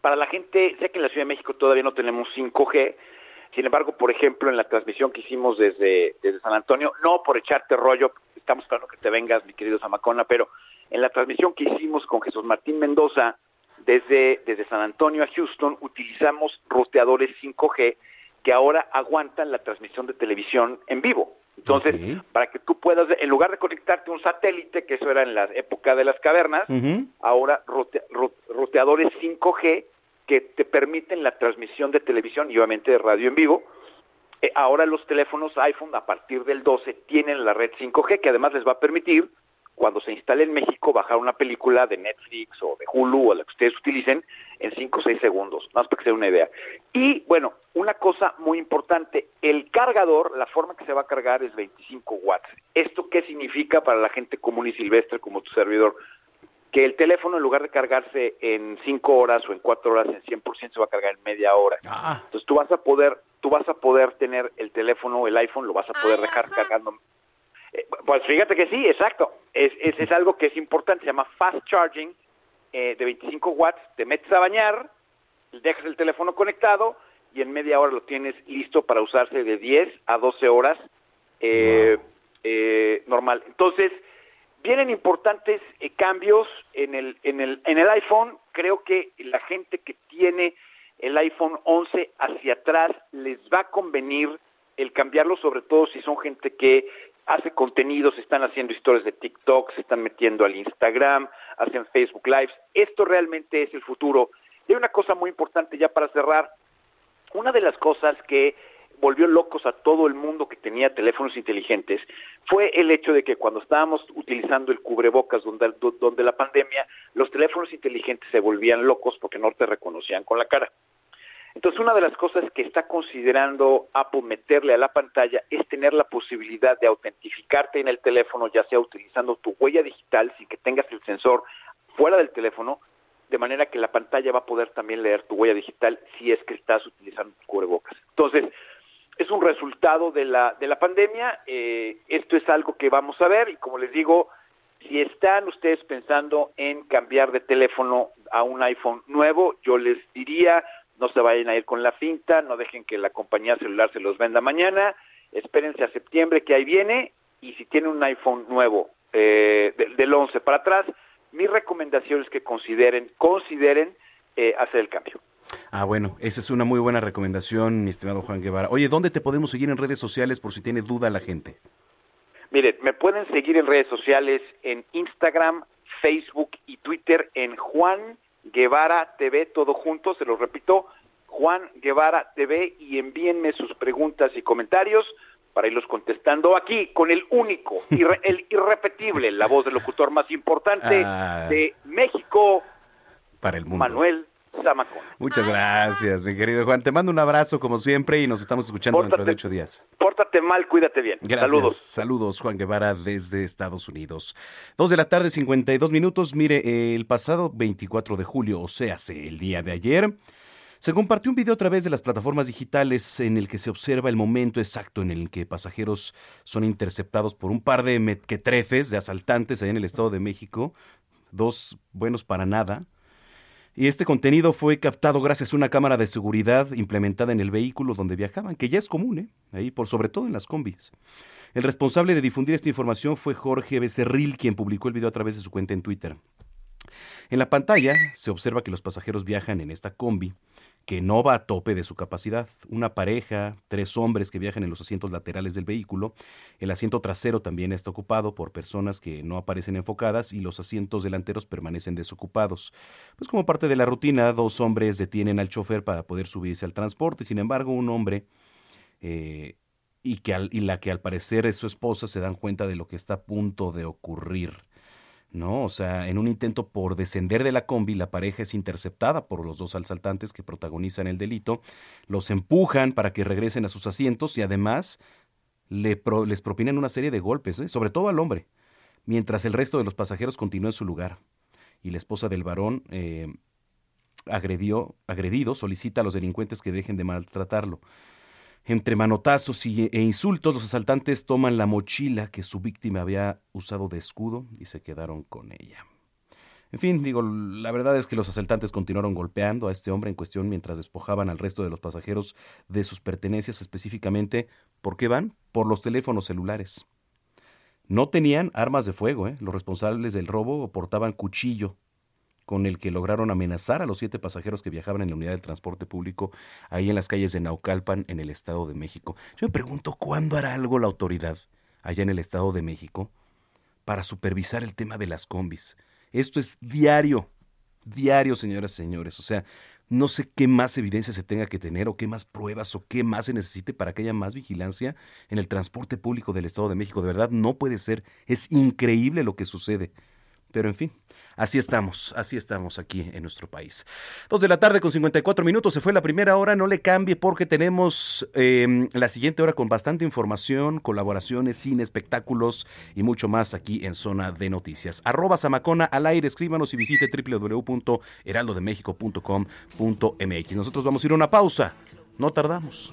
Para la gente, sé que en la Ciudad de México todavía no tenemos 5G, sin embargo, por ejemplo, en la transmisión que hicimos desde, desde San Antonio, no por echarte rollo, estamos esperando que te vengas, mi querido Zamacona, pero en la transmisión que hicimos con Jesús Martín Mendoza desde, desde San Antonio a Houston, utilizamos roteadores 5G que ahora aguantan la transmisión de televisión en vivo. Entonces, para que tú puedas, en lugar de conectarte a un satélite, que eso era en la época de las cavernas, ahora rote- ro- roteadores 5G que te permiten la transmisión de televisión y obviamente de radio en vivo. Eh, ahora los teléfonos iPhone a partir del 12 tienen la red 5G que además les va a permitir cuando se instale en México bajar una película de Netflix o de Hulu o la que ustedes utilicen en 5 o 6 segundos, más para que se den una idea. Y bueno, una cosa muy importante, el cargador, la forma que se va a cargar es 25 watts. ¿Esto qué significa para la gente común y silvestre como tu servidor? Que el teléfono en lugar de cargarse en 5 horas o en 4 horas en 100% se va a cargar en media hora. Entonces tú vas a poder tú vas a poder tener el teléfono, el iPhone, lo vas a poder dejar cargando eh, pues fíjate que sí, exacto. Es, es, es, algo que es importante, se llama fast charging eh, de 25 watts. Te metes a bañar, dejas el teléfono conectado y en media hora lo tienes listo para usarse de 10 a 12 horas eh, eh, normal. Entonces, vienen importantes eh, cambios en el, en, el, en el iPhone. Creo que la gente que tiene el iPhone 11 hacia atrás les va a convenir el cambiarlo, sobre todo si son gente que hace contenidos, están haciendo historias de TikTok, se están metiendo al Instagram, hacen Facebook Lives. Esto realmente es el futuro. Y hay una cosa muy importante ya para cerrar. Una de las cosas que volvió locos a todo el mundo que tenía teléfonos inteligentes fue el hecho de que cuando estábamos utilizando el cubrebocas donde, donde la pandemia, los teléfonos inteligentes se volvían locos porque no te reconocían con la cara. Entonces, una de las cosas que está considerando Apple meterle a la pantalla es tener la posibilidad de autentificarte en el teléfono, ya sea utilizando tu huella digital sin que tengas el sensor fuera del teléfono, de manera que la pantalla va a poder también leer tu huella digital si es que estás utilizando tu cubrebocas. Entonces, es un resultado de la, de la pandemia, eh, esto es algo que vamos a ver y como les digo, si están ustedes pensando en cambiar de teléfono a un iPhone nuevo, yo les diría no se vayan a ir con la finta, no dejen que la compañía celular se los venda mañana, espérense a septiembre que ahí viene y si tienen un iPhone nuevo eh, del 11 para atrás, mi recomendación es que consideren, consideren eh, hacer el cambio. Ah, bueno, esa es una muy buena recomendación, mi estimado Juan Guevara. Oye, ¿dónde te podemos seguir en redes sociales por si tiene duda la gente? Mire, me pueden seguir en redes sociales en Instagram, Facebook y Twitter en Juan Guevara TV, todo junto, se lo repito, Juan Guevara TV y envíenme sus preguntas y comentarios para irlos contestando aquí con el único, el irrepetible, la voz del locutor más importante ah. de México, para el mundo. Manuel Muchas gracias, mi querido Juan. Te mando un abrazo como siempre y nos estamos escuchando dentro de ocho días. Pórtate mal, cuídate bien. Saludos. Saludos, Juan Guevara, desde Estados Unidos. Dos de la tarde, 52 minutos. Mire, el pasado 24 de julio, o sea, el día de ayer, se compartió un video a través de las plataformas digitales en el que se observa el momento exacto en el que pasajeros son interceptados por un par de mequetrefes, de asaltantes allá en el Estado de México, dos buenos para nada, y este contenido fue captado gracias a una cámara de seguridad implementada en el vehículo donde viajaban, que ya es común, ¿eh? ahí por sobre todo en las combis. El responsable de difundir esta información fue Jorge Becerril, quien publicó el video a través de su cuenta en Twitter. En la pantalla se observa que los pasajeros viajan en esta combi que no va a tope de su capacidad. Una pareja, tres hombres que viajan en los asientos laterales del vehículo. El asiento trasero también está ocupado por personas que no aparecen enfocadas y los asientos delanteros permanecen desocupados. Pues como parte de la rutina, dos hombres detienen al chofer para poder subirse al transporte. Sin embargo, un hombre eh, y, que y la que al parecer es su esposa se dan cuenta de lo que está a punto de ocurrir. ¿No? O sea, en un intento por descender de la combi, la pareja es interceptada por los dos asaltantes que protagonizan el delito, los empujan para que regresen a sus asientos y además le les propinan una serie de golpes, ¿eh? sobre todo al hombre, mientras el resto de los pasajeros continúa en su lugar. Y la esposa del varón eh, agredió, agredido solicita a los delincuentes que dejen de maltratarlo. Entre manotazos e insultos, los asaltantes toman la mochila que su víctima había usado de escudo y se quedaron con ella. En fin, digo, la verdad es que los asaltantes continuaron golpeando a este hombre en cuestión mientras despojaban al resto de los pasajeros de sus pertenencias, específicamente, ¿por qué van? Por los teléfonos celulares. No tenían armas de fuego, ¿eh? los responsables del robo portaban cuchillo, con el que lograron amenazar a los siete pasajeros que viajaban en la unidad del transporte público ahí en las calles de Naucalpan, en el Estado de México. Yo me pregunto cuándo hará algo la autoridad allá en el Estado de México para supervisar el tema de las combis. Esto es diario, diario, señoras y señores. O sea, no sé qué más evidencia se tenga que tener o qué más pruebas o qué más se necesite para que haya más vigilancia en el transporte público del Estado de México. De verdad, no puede ser. Es increíble lo que sucede. Pero en fin, así estamos, así estamos aquí en nuestro país. Dos de la tarde con 54 minutos, se fue la primera hora, no le cambie porque tenemos eh, la siguiente hora con bastante información, colaboraciones, cine, espectáculos y mucho más aquí en Zona de Noticias. Arroba Samacona al aire, escríbanos y visite www.heraldodemexico.com.mx. Nosotros vamos a ir a una pausa, no tardamos.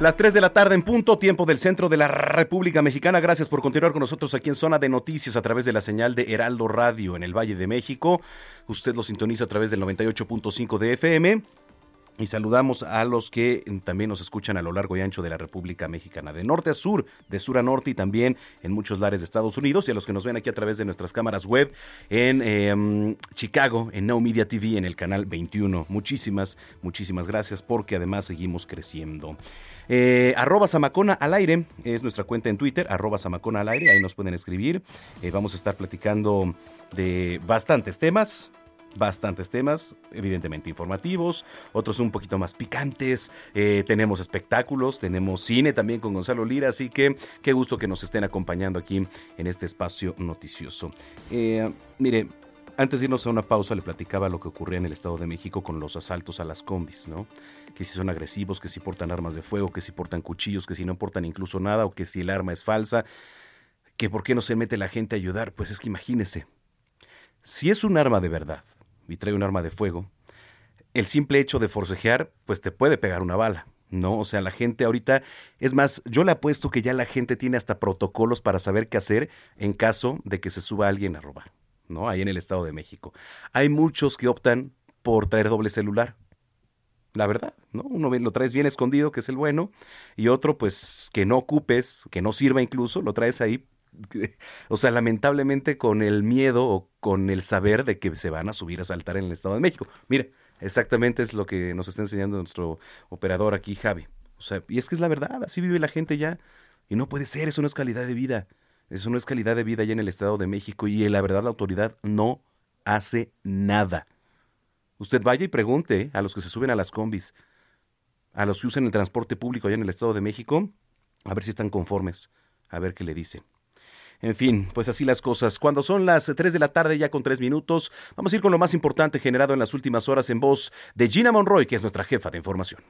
Las 3 de la tarde en punto, tiempo del centro de la República Mexicana. Gracias por continuar con nosotros aquí en Zona de Noticias a través de la señal de Heraldo Radio en el Valle de México. Usted lo sintoniza a través del 98.5 de FM. Y saludamos a los que también nos escuchan a lo largo y ancho de la República Mexicana, de norte a sur, de sur a norte y también en muchos lares de Estados Unidos, y a los que nos ven aquí a través de nuestras cámaras web en eh, Chicago, en Now Media TV, en el canal 21. Muchísimas, muchísimas gracias porque además seguimos creciendo. Eh, arroba Samacona al aire es nuestra cuenta en Twitter, arroba Samacona al aire, ahí nos pueden escribir. Eh, vamos a estar platicando de bastantes temas, bastantes temas, evidentemente informativos, otros un poquito más picantes, eh, tenemos espectáculos, tenemos cine también con Gonzalo Lira, así que qué gusto que nos estén acompañando aquí en este espacio noticioso. Mire, antes de irnos a una pausa le platicaba lo que ocurría en el Estado de México con los asaltos a las combis, ¿no? Que si son agresivos, que si portan armas de fuego, que si portan cuchillos, que si no portan incluso nada o que si el arma es falsa, que por qué no se mete la gente a ayudar, pues es que imagínese, si es un arma de verdad, y trae un arma de fuego, el simple hecho de forcejear, pues te puede pegar una bala. ¿no? O sea, la gente ahorita, es más, yo le apuesto que ya la gente tiene hasta protocolos para saber qué hacer en caso de que se suba alguien a robar, ¿no? Ahí en el Estado de México. Hay muchos que optan por traer doble celular. La verdad, ¿no? Uno lo traes bien escondido, que es el bueno, y otro, pues, que no ocupes, que no sirva incluso, lo traes ahí o sea, lamentablemente con el miedo o con el saber de que se van a subir a saltar en el Estado de México. Mire, exactamente es lo que nos está enseñando nuestro operador aquí, Javi. O sea, y es que es la verdad, así vive la gente ya. Y no puede ser, eso no es calidad de vida. Eso no es calidad de vida ya en el Estado de México. Y la verdad, la autoridad no hace nada. Usted vaya y pregunte a los que se suben a las combis, a los que usan el transporte público allá en el Estado de México, a ver si están conformes, a ver qué le dicen. En fin, pues así las cosas. Cuando son las 3 de la tarde, ya con 3 minutos, vamos a ir con lo más importante generado en las últimas horas en voz de Gina Monroy, que es nuestra jefa de información.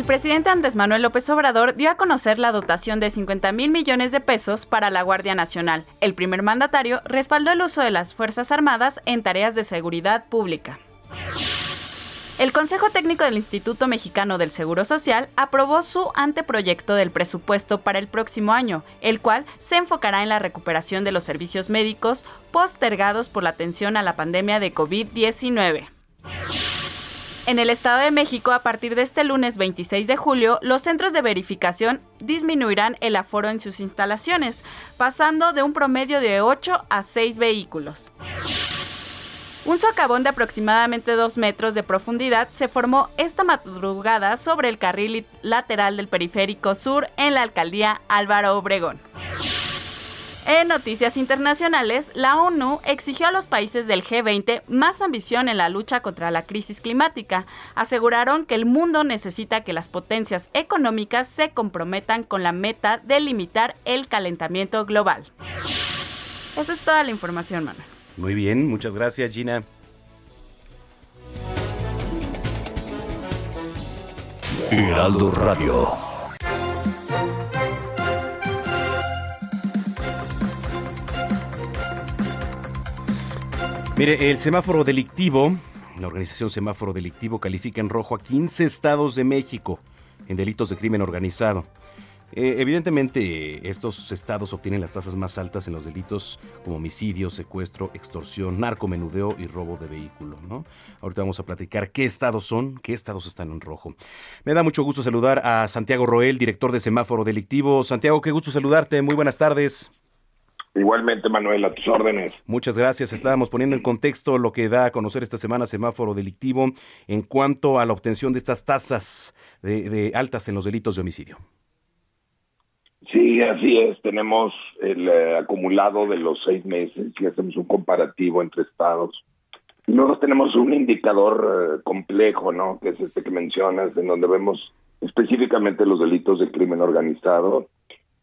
El presidente Andrés Manuel López Obrador dio a conocer la dotación de 50 mil millones de pesos para la Guardia Nacional. El primer mandatario respaldó el uso de las Fuerzas Armadas en tareas de seguridad pública. El Consejo Técnico del Instituto Mexicano del Seguro Social aprobó su anteproyecto del presupuesto para el próximo año, el cual se enfocará en la recuperación de los servicios médicos postergados por la atención a la pandemia de COVID-19. En el Estado de México, a partir de este lunes 26 de julio, los centros de verificación disminuirán el aforo en sus instalaciones, pasando de un promedio de 8 a 6 vehículos. Un socavón de aproximadamente 2 metros de profundidad se formó esta madrugada sobre el carril lateral del periférico sur en la alcaldía Álvaro Obregón. En noticias internacionales, la ONU exigió a los países del G20 más ambición en la lucha contra la crisis climática. Aseguraron que el mundo necesita que las potencias económicas se comprometan con la meta de limitar el calentamiento global. Esa es toda la información, Manuel. Muy bien, muchas gracias Gina. Heraldo Radio. Mire, el semáforo delictivo, la organización Semáforo Delictivo califica en rojo a 15 estados de México en delitos de crimen organizado. Eh, evidentemente, estos estados obtienen las tasas más altas en los delitos como homicidio, secuestro, extorsión, narcomenudeo y robo de vehículo. ¿no? Ahorita vamos a platicar qué estados son, qué estados están en rojo. Me da mucho gusto saludar a Santiago Roel, director de Semáforo Delictivo. Santiago, qué gusto saludarte. Muy buenas tardes. Igualmente, Manuel, a tus órdenes. Muchas gracias. Estábamos poniendo en contexto lo que da a conocer esta semana Semáforo Delictivo en cuanto a la obtención de estas tasas de, de altas en los delitos de homicidio. Sí, así es. Tenemos el eh, acumulado de los seis meses y hacemos un comparativo entre estados. Y luego tenemos un indicador eh, complejo, ¿no? Que es este que mencionas, en donde vemos específicamente los delitos de crimen organizado.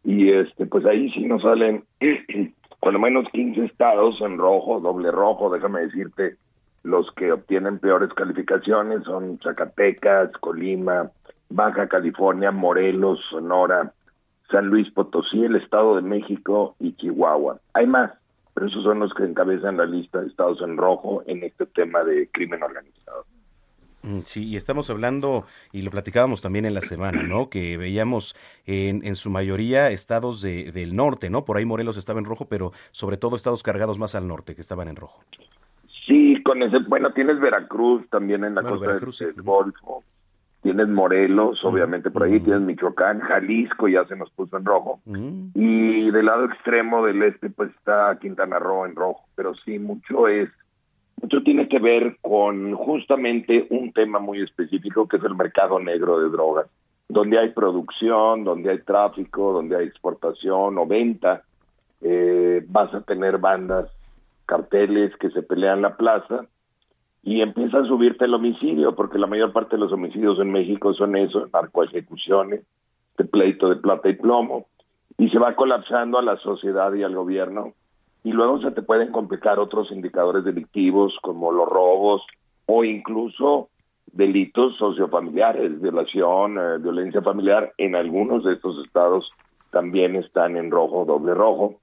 Y este, pues ahí sí nos salen cuando menos 15 estados en rojo, doble rojo, déjame decirte, los que obtienen peores calificaciones son Zacatecas, Colima, Baja California, Morelos, Sonora, San Luis Potosí, el Estado de México y Chihuahua. Hay más, pero esos son los que encabezan la lista de estados en rojo en este tema de crimen organizado. Mm, sí, y estamos hablando, y lo platicábamos también en la semana, ¿no? Que veíamos en, en su mayoría estados de, del norte, ¿no? Por ahí Morelos estaba en rojo, pero sobre todo estados cargados más al norte que estaban en rojo. Sí, con ese, bueno, tienes Veracruz también en la Bueno, costa Veracruz, del sí. Golfo, tienes Morelos, obviamente por ahí, tienes Michoacán, Jalisco ya se nos puso en rojo, y del lado extremo del este pues está Quintana Roo en rojo, pero sí, mucho es, mucho tiene que ver con justamente un tema muy específico que es el mercado negro de drogas, donde hay producción, donde hay tráfico, donde hay exportación o venta, eh, vas a tener bandas, carteles que se pelean la plaza y empieza a subirte el homicidio, porque la mayor parte de los homicidios en México son eso, narcoejecuciones, de pleito de plata y plomo, y se va colapsando a la sociedad y al gobierno, y luego se te pueden complicar otros indicadores delictivos como los robos o incluso delitos sociofamiliares, violación, eh, violencia familiar, en algunos de estos estados también están en rojo, doble rojo.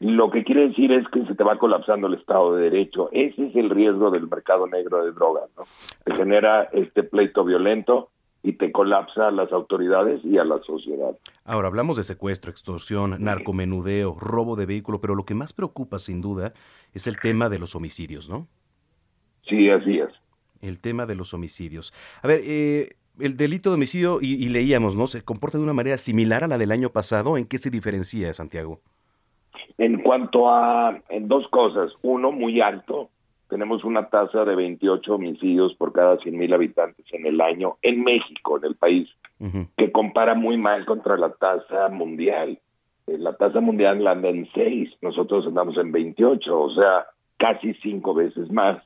Lo que quiere decir es que se te va colapsando el Estado de Derecho. Ese es el riesgo del mercado negro de drogas, ¿no? Te genera este pleito violento y te colapsa a las autoridades y a la sociedad. Ahora, hablamos de secuestro, extorsión, narcomenudeo, robo de vehículo, pero lo que más preocupa, sin duda, es el tema de los homicidios, ¿no? Sí, así es. El tema de los homicidios. A ver, eh, el delito de homicidio, y, y leíamos, ¿no? ¿Se comporta de una manera similar a la del año pasado? ¿En qué se diferencia, Santiago? En cuanto a en dos cosas, uno muy alto, tenemos una tasa de 28 homicidios por cada 100 mil habitantes en el año en México, en el país, que compara muy mal contra la tasa mundial. Eh, La tasa mundial anda en 6, nosotros andamos en 28, o sea, casi cinco veces más.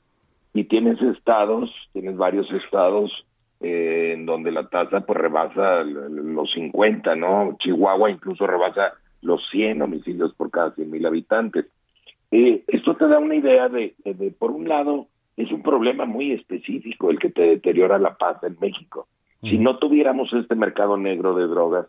Y tienes estados, tienes varios estados eh, en donde la tasa pues rebasa los 50, ¿no? Chihuahua incluso rebasa los 100 homicidios por cada 100 mil habitantes. Eh, esto te da una idea de, de- de, por un lado, es un problema muy específico el que te deteriora la paz en México. Si no tuviéramos este mercado negro de drogas,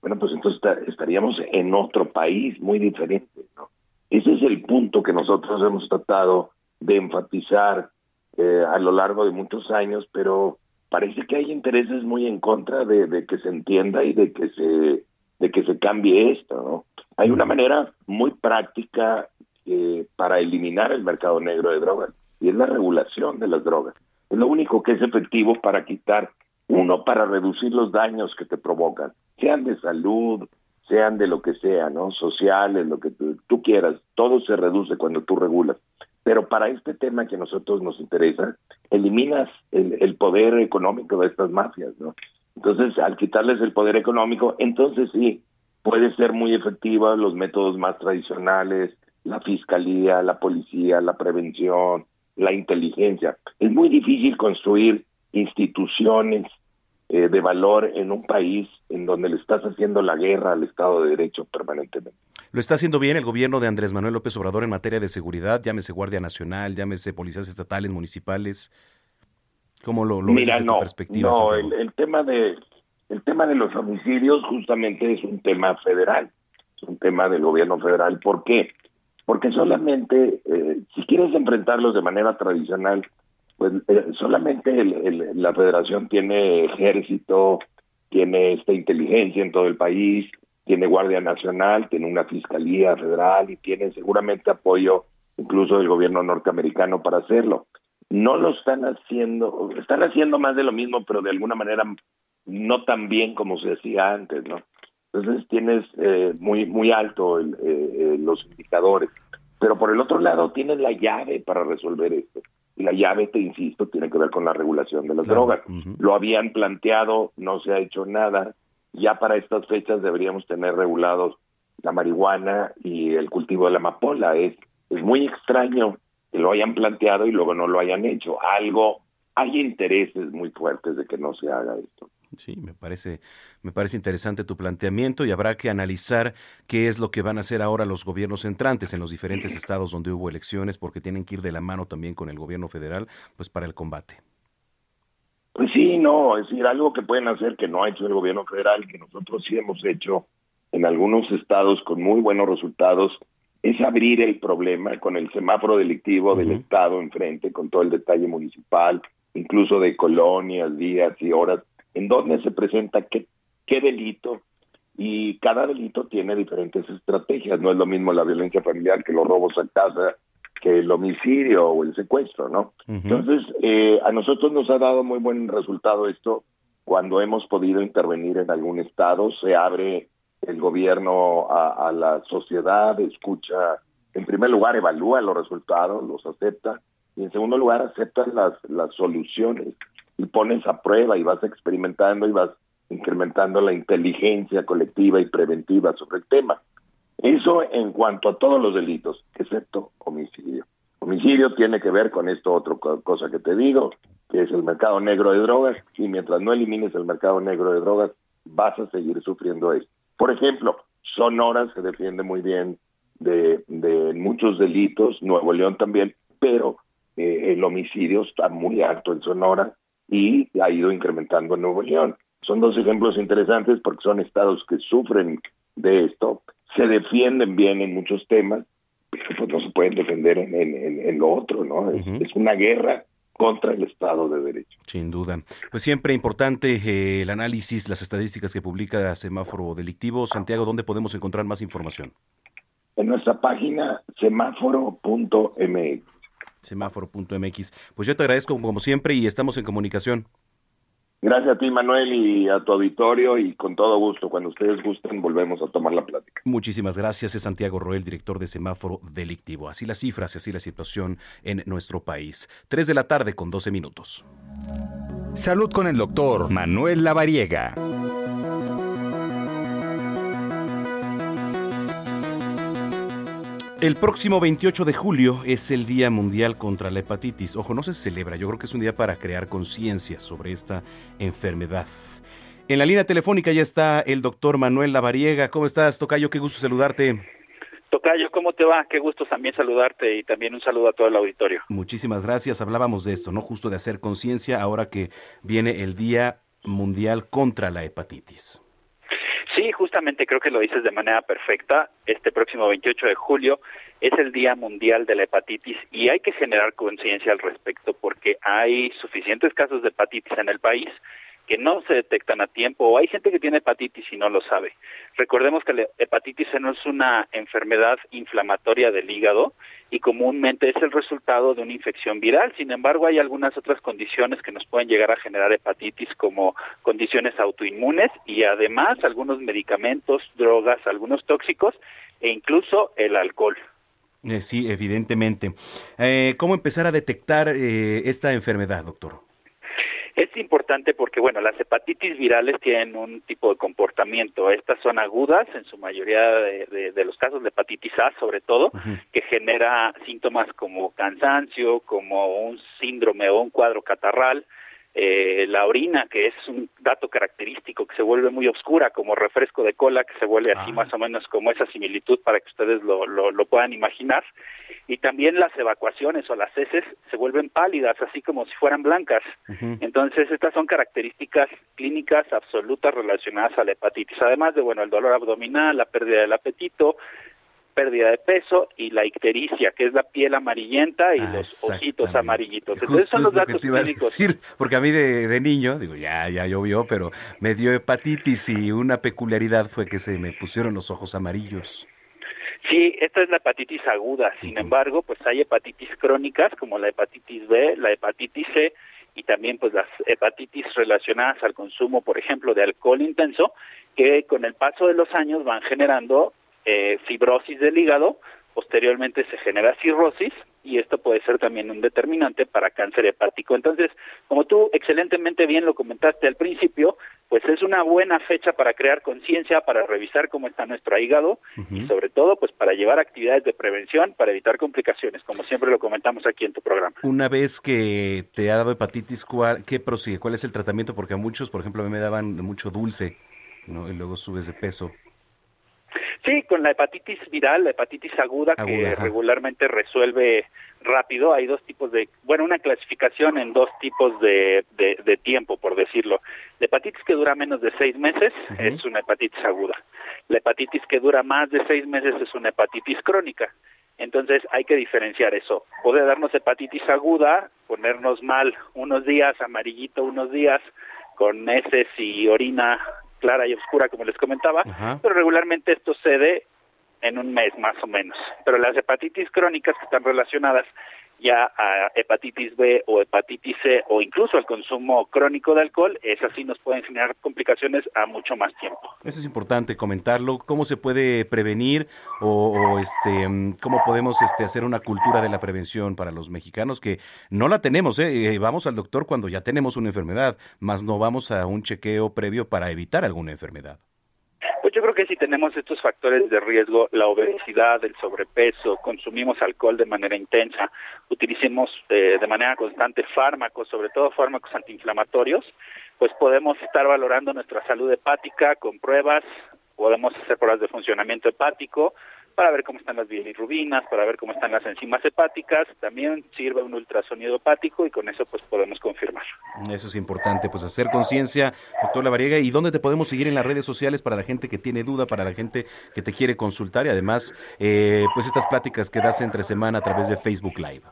bueno, pues entonces esta- estaríamos en otro país muy diferente, ¿no? Ese es el punto que nosotros hemos tratado de enfatizar eh, a lo largo de muchos años, pero parece que hay intereses muy en contra de, de que se entienda y de que se de que se cambie esto, ¿no? Hay una manera muy práctica eh, para eliminar el mercado negro de drogas y es la regulación de las drogas. Es lo único que es efectivo para quitar uno para reducir los daños que te provocan, sean de salud, sean de lo que sea, ¿no? Sociales, lo que tú, quieras, todo se reduce cuando tú regulas. Pero para este tema que a nosotros nos interesa, eliminas el, el poder económico de estas mafias, ¿no? Entonces, al quitarles el poder económico, entonces sí, puede ser muy efectiva los métodos más tradicionales, la fiscalía, la policía, la prevención, la inteligencia. Es muy difícil construir instituciones eh, de valor en un país en donde le estás haciendo la guerra al Estado de Derecho permanentemente. ¿Lo está haciendo bien el gobierno de Andrés Manuel López Obrador en materia de seguridad? Llámese Guardia Nacional, llámese policías estatales, municipales. ¿Cómo lo, lo ves Mira, desde tu no, perspectiva? no, el, el tema de el tema de los homicidios justamente es un tema federal, es un tema del gobierno federal. ¿Por qué? Porque solamente, eh, si quieres enfrentarlos de manera tradicional, pues eh, solamente el- la federación tiene ejército, tiene esta inteligencia en todo el país, tiene Guardia Nacional, tiene una Fiscalía Federal y tiene seguramente apoyo incluso del gobierno norteamericano para hacerlo. No lo están haciendo, están haciendo más de lo mismo, pero de alguna manera no tan bien como se hacía antes, ¿no? Entonces tienes eh, muy muy alto el, eh, eh, los indicadores, pero por el otro lado tienes la llave para resolver esto. Y la llave, te insisto, tiene que ver con la regulación de las drogas. Lo habían planteado, no se ha hecho nada. Ya para estas fechas deberíamos tener regulados la marihuana y el cultivo de la amapola. Es, es muy extraño que lo hayan planteado y luego no lo hayan hecho. Algo, hay intereses muy fuertes de que no se haga esto. Sí, me parece, me parece interesante tu planteamiento y habrá que analizar qué es lo que van a hacer ahora los gobiernos entrantes en los diferentes estados donde hubo elecciones, porque tienen que ir de la mano también con el gobierno federal, pues para el combate. Pues sí, no, es decir, algo que pueden hacer que no ha hecho el gobierno federal, que nosotros sí hemos hecho en algunos estados con muy buenos resultados, es abrir el problema con el semáforo delictivo del estado enfrente, con todo el detalle municipal, incluso de colonias, días y horas, en donde se presenta qué, qué delito y cada delito tiene diferentes estrategias. No es lo mismo la violencia familiar que los robos a casa, que el homicidio o el secuestro, ¿no? Entonces, eh, a nosotros nos ha dado muy buen resultado esto cuando hemos podido intervenir en algún estado, se abre el gobierno a, a la sociedad, escucha, en primer lugar, evalúa los resultados, los acepta, y en segundo lugar, acepta las, las soluciones y pones a prueba y vas experimentando y vas incrementando la inteligencia colectiva y preventiva sobre el tema. Eso en cuanto a todos los delitos, excepto homicidio. Homicidio tiene que ver con esto otra cosa que te digo, que es el mercado negro de drogas, y mientras no elimines el mercado negro de drogas, vas a seguir sufriendo esto. Por ejemplo, Sonora se defiende muy bien de, de muchos delitos, Nuevo León también, pero eh, el homicidio está muy alto en Sonora y ha ido incrementando en Nuevo León. Son dos ejemplos interesantes porque son estados que sufren de esto, se defienden bien en muchos temas, pero pues no se pueden defender en, en, en- lo otro, ¿no? Es, es una guerra contra el Estado de Derecho. Sin duda. Pues siempre importante eh, el análisis, las estadísticas que publica Semáforo Delictivo. Santiago, ¿dónde podemos encontrar más información? En nuestra página semáforo.mx. Semáforo.mx. Pues yo te agradezco como siempre y estamos en comunicación. Gracias a ti, Manuel, y a tu auditorio, y con todo gusto, cuando ustedes gusten, volvemos a tomar la plática. Muchísimas gracias. Es Santiago Roel, director de Semáforo Delictivo. Así las cifras y así la situación en nuestro país. Tres de la tarde con 12 minutos. Salud con el doctor Manuel Lavariega. El próximo 28 de julio es el Día Mundial contra la Hepatitis. Ojo, no se celebra, yo creo que es un día para crear conciencia sobre esta enfermedad. En la línea telefónica ya está el doctor Manuel Lavariega. ¿Cómo estás, Tocayo? Qué gusto saludarte. Tocayo, ¿cómo te va? Qué gusto también saludarte y también un saludo a todo el auditorio. Muchísimas gracias. Hablábamos de esto, ¿no? Justo de hacer conciencia ahora que viene el Día Mundial contra la Hepatitis. Sí, justamente creo que lo dices de manera perfecta. Este próximo 28 de julio es el Día Mundial de la Hepatitis y hay que generar conciencia al respecto porque hay suficientes casos de hepatitis en el país que no se detectan a tiempo o hay gente que tiene hepatitis y no lo sabe. Recordemos que la hepatitis no es una enfermedad inflamatoria del hígado y comúnmente es el resultado de una infección viral. Sin embargo, hay algunas otras condiciones que nos pueden llegar a generar hepatitis como condiciones autoinmunes y además algunos medicamentos, drogas, algunos tóxicos e incluso el alcohol. Eh, sí, evidentemente. Eh, ¿Cómo empezar a detectar eh, esta enfermedad, doctor? Es importante porque, bueno, las hepatitis virales tienen un tipo de comportamiento. Estas son agudas, en su mayoría de, de- de los casos de hepatitis A, sobre todo, que genera síntomas como cansancio, como un síndrome o un cuadro catarral. Eh, la orina, que es un dato característico que se vuelve muy oscura, como refresco de cola, que se vuelve así más o menos como esa similitud para que ustedes lo, lo, lo puedan imaginar. Y también las evacuaciones o las heces se vuelven pálidas, así como si fueran blancas. Entonces, estas son características clínicas absolutas relacionadas a la hepatitis. Además de, bueno, el dolor abdominal, la pérdida del apetito, pérdida de peso y la ictericia, que es la piel amarillenta y Ah, los ositos amarillitos. Entonces Justo son los que datos clínicos. decir, porque a mí de, de niño, digo, ya, ya llovió, pero me dio hepatitis y una peculiaridad fue que se me pusieron los ojos amarillos. Sí, esta es la hepatitis aguda. Sin embargo, pues hay hepatitis crónicas como la hepatitis B, la hepatitis C y también pues las hepatitis relacionadas al consumo, por ejemplo, de alcohol intenso, que con el paso de los años van generando eh, fibrosis del hígado, posteriormente se genera cirrosis y esto puede ser también un determinante para cáncer hepático. Entonces, como tú excelentemente bien lo comentaste al principio, pues es una buena fecha para crear conciencia, para revisar cómo está nuestro hígado y sobre todo pues para llevar actividades de prevención para evitar complicaciones, como siempre lo comentamos aquí en tu programa. Una vez que te ha dado hepatitis, ¿cuál, ¿qué prosigue? ¿Cuál es el tratamiento? Porque a muchos, por ejemplo, a mí me daban mucho dulce, ¿no? Y luego subes de peso. Sí, con la hepatitis viral, la hepatitis aguda, que ajá. regularmente resuelve rápido, hay dos tipos de, bueno, una clasificación en dos tipos de, de, de tiempo, por decirlo. La hepatitis que dura menos de seis meses es una hepatitis aguda. La hepatitis que dura más de seis meses es una hepatitis crónica. Entonces hay que diferenciar eso. Puede darnos hepatitis aguda, ponernos mal unos días, amarillito unos días, con heces y orina clara y oscura, como les comentaba, pero regularmente esto cede en un mes más o menos. Pero las hepatitis crónicas que están relacionadas ya a hepatitis B o hepatitis C o incluso al consumo crónico de alcohol, esas sí nos pueden generar complicaciones a mucho más tiempo. Eso es importante comentarlo. ¿Cómo se puede prevenir o, o, este, mm, cómo podemos este, hacer una cultura de la prevención para los mexicanos que no la tenemos? ¿eh? Eh, Vamos al doctor cuando ya tenemos una enfermedad, más no vamos a un chequeo previo para evitar alguna enfermedad. Que si tenemos estos factores de riesgo, la obesidad, el sobrepeso, consumimos alcohol de manera intensa, utilicemos eh, de manera constante fármacos, sobre todo fármacos antiinflamatorios, pues podemos estar valorando nuestra salud hepática con pruebas, podemos hacer pruebas de funcionamiento hepático para ver cómo están las bilirrubinas, para ver cómo están las enzimas hepáticas, también sirve un ultrasonido hepático y con eso pues podemos confirmar. Eso es importante, pues hacer conciencia, doctor Lavariega. ¿Y dónde te podemos seguir en las redes sociales para la gente que tiene duda, para la gente que te quiere consultar y además, eh, pues estas pláticas que das entre semana a través de Facebook Live?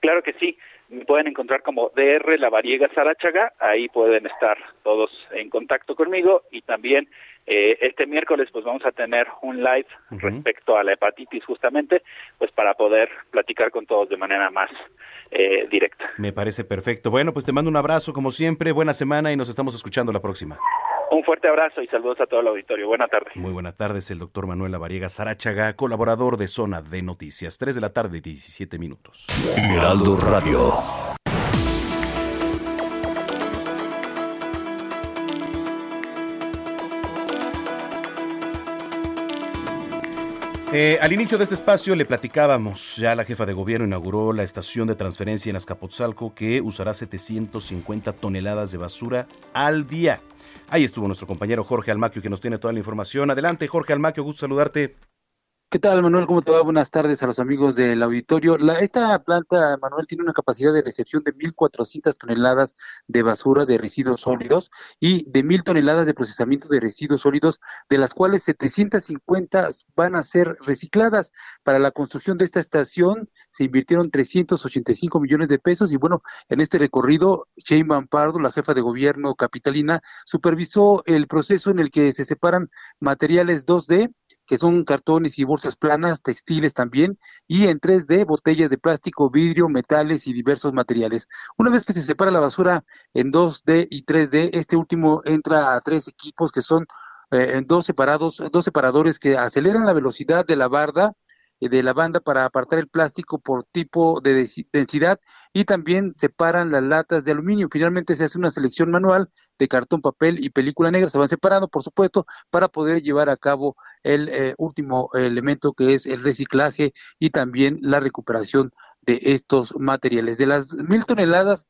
Claro que sí, me pueden encontrar como DR Lavariega Sarachaga, ahí pueden estar todos en contacto conmigo y también eh, este miércoles pues vamos a tener un live respecto a la hepatitis justamente, pues para poder platicar con todos de manera más eh, directa. Me parece perfecto. Bueno, pues te mando un abrazo como siempre, buena semana y nos estamos escuchando la próxima. Un fuerte abrazo y saludos a todo el auditorio. Buena tarde. Muy buenas tardes, el doctor Manuel Lavariega Sarachaga, colaborador de Zona de Noticias. 3 de la tarde, 17 minutos. Heraldo Radio. Eh, al inicio de este espacio le platicábamos, ya la jefa de gobierno inauguró la estación de transferencia en Azcapotzalco que usará 750 toneladas de basura al día. Ahí estuvo nuestro compañero Jorge Almaquio que nos tiene toda la información. Adelante Jorge Almaquio, gusto saludarte. ¿Qué tal, Manuel? ¿Cómo te va? Buenas tardes a los amigos del auditorio. La, esta planta, Manuel, tiene una capacidad de recepción de 1.400 toneladas de basura de residuos sólidos y de 1.000 toneladas de procesamiento de residuos sólidos, de las cuales 750 van a ser recicladas. Para la construcción de esta estación se invirtieron 385 millones de pesos y bueno, en este recorrido, Shane Pardo, la jefa de gobierno capitalina, supervisó el proceso en el que se separan materiales 2D que son cartones y bolsas planas, textiles también, y en 3D, botellas de plástico, vidrio, metales y diversos materiales. Una vez que se separa la basura en 2D y 3D, este último entra a tres equipos que son eh, dos separados, dos separadores que aceleran la velocidad de la barda de la banda para apartar el plástico por tipo de densidad y también separan las latas de aluminio. Finalmente se hace una selección manual de cartón, papel y película negra. Se van separando, por supuesto, para poder llevar a cabo el eh, último elemento que es el reciclaje y también la recuperación de estos materiales. De las mil toneladas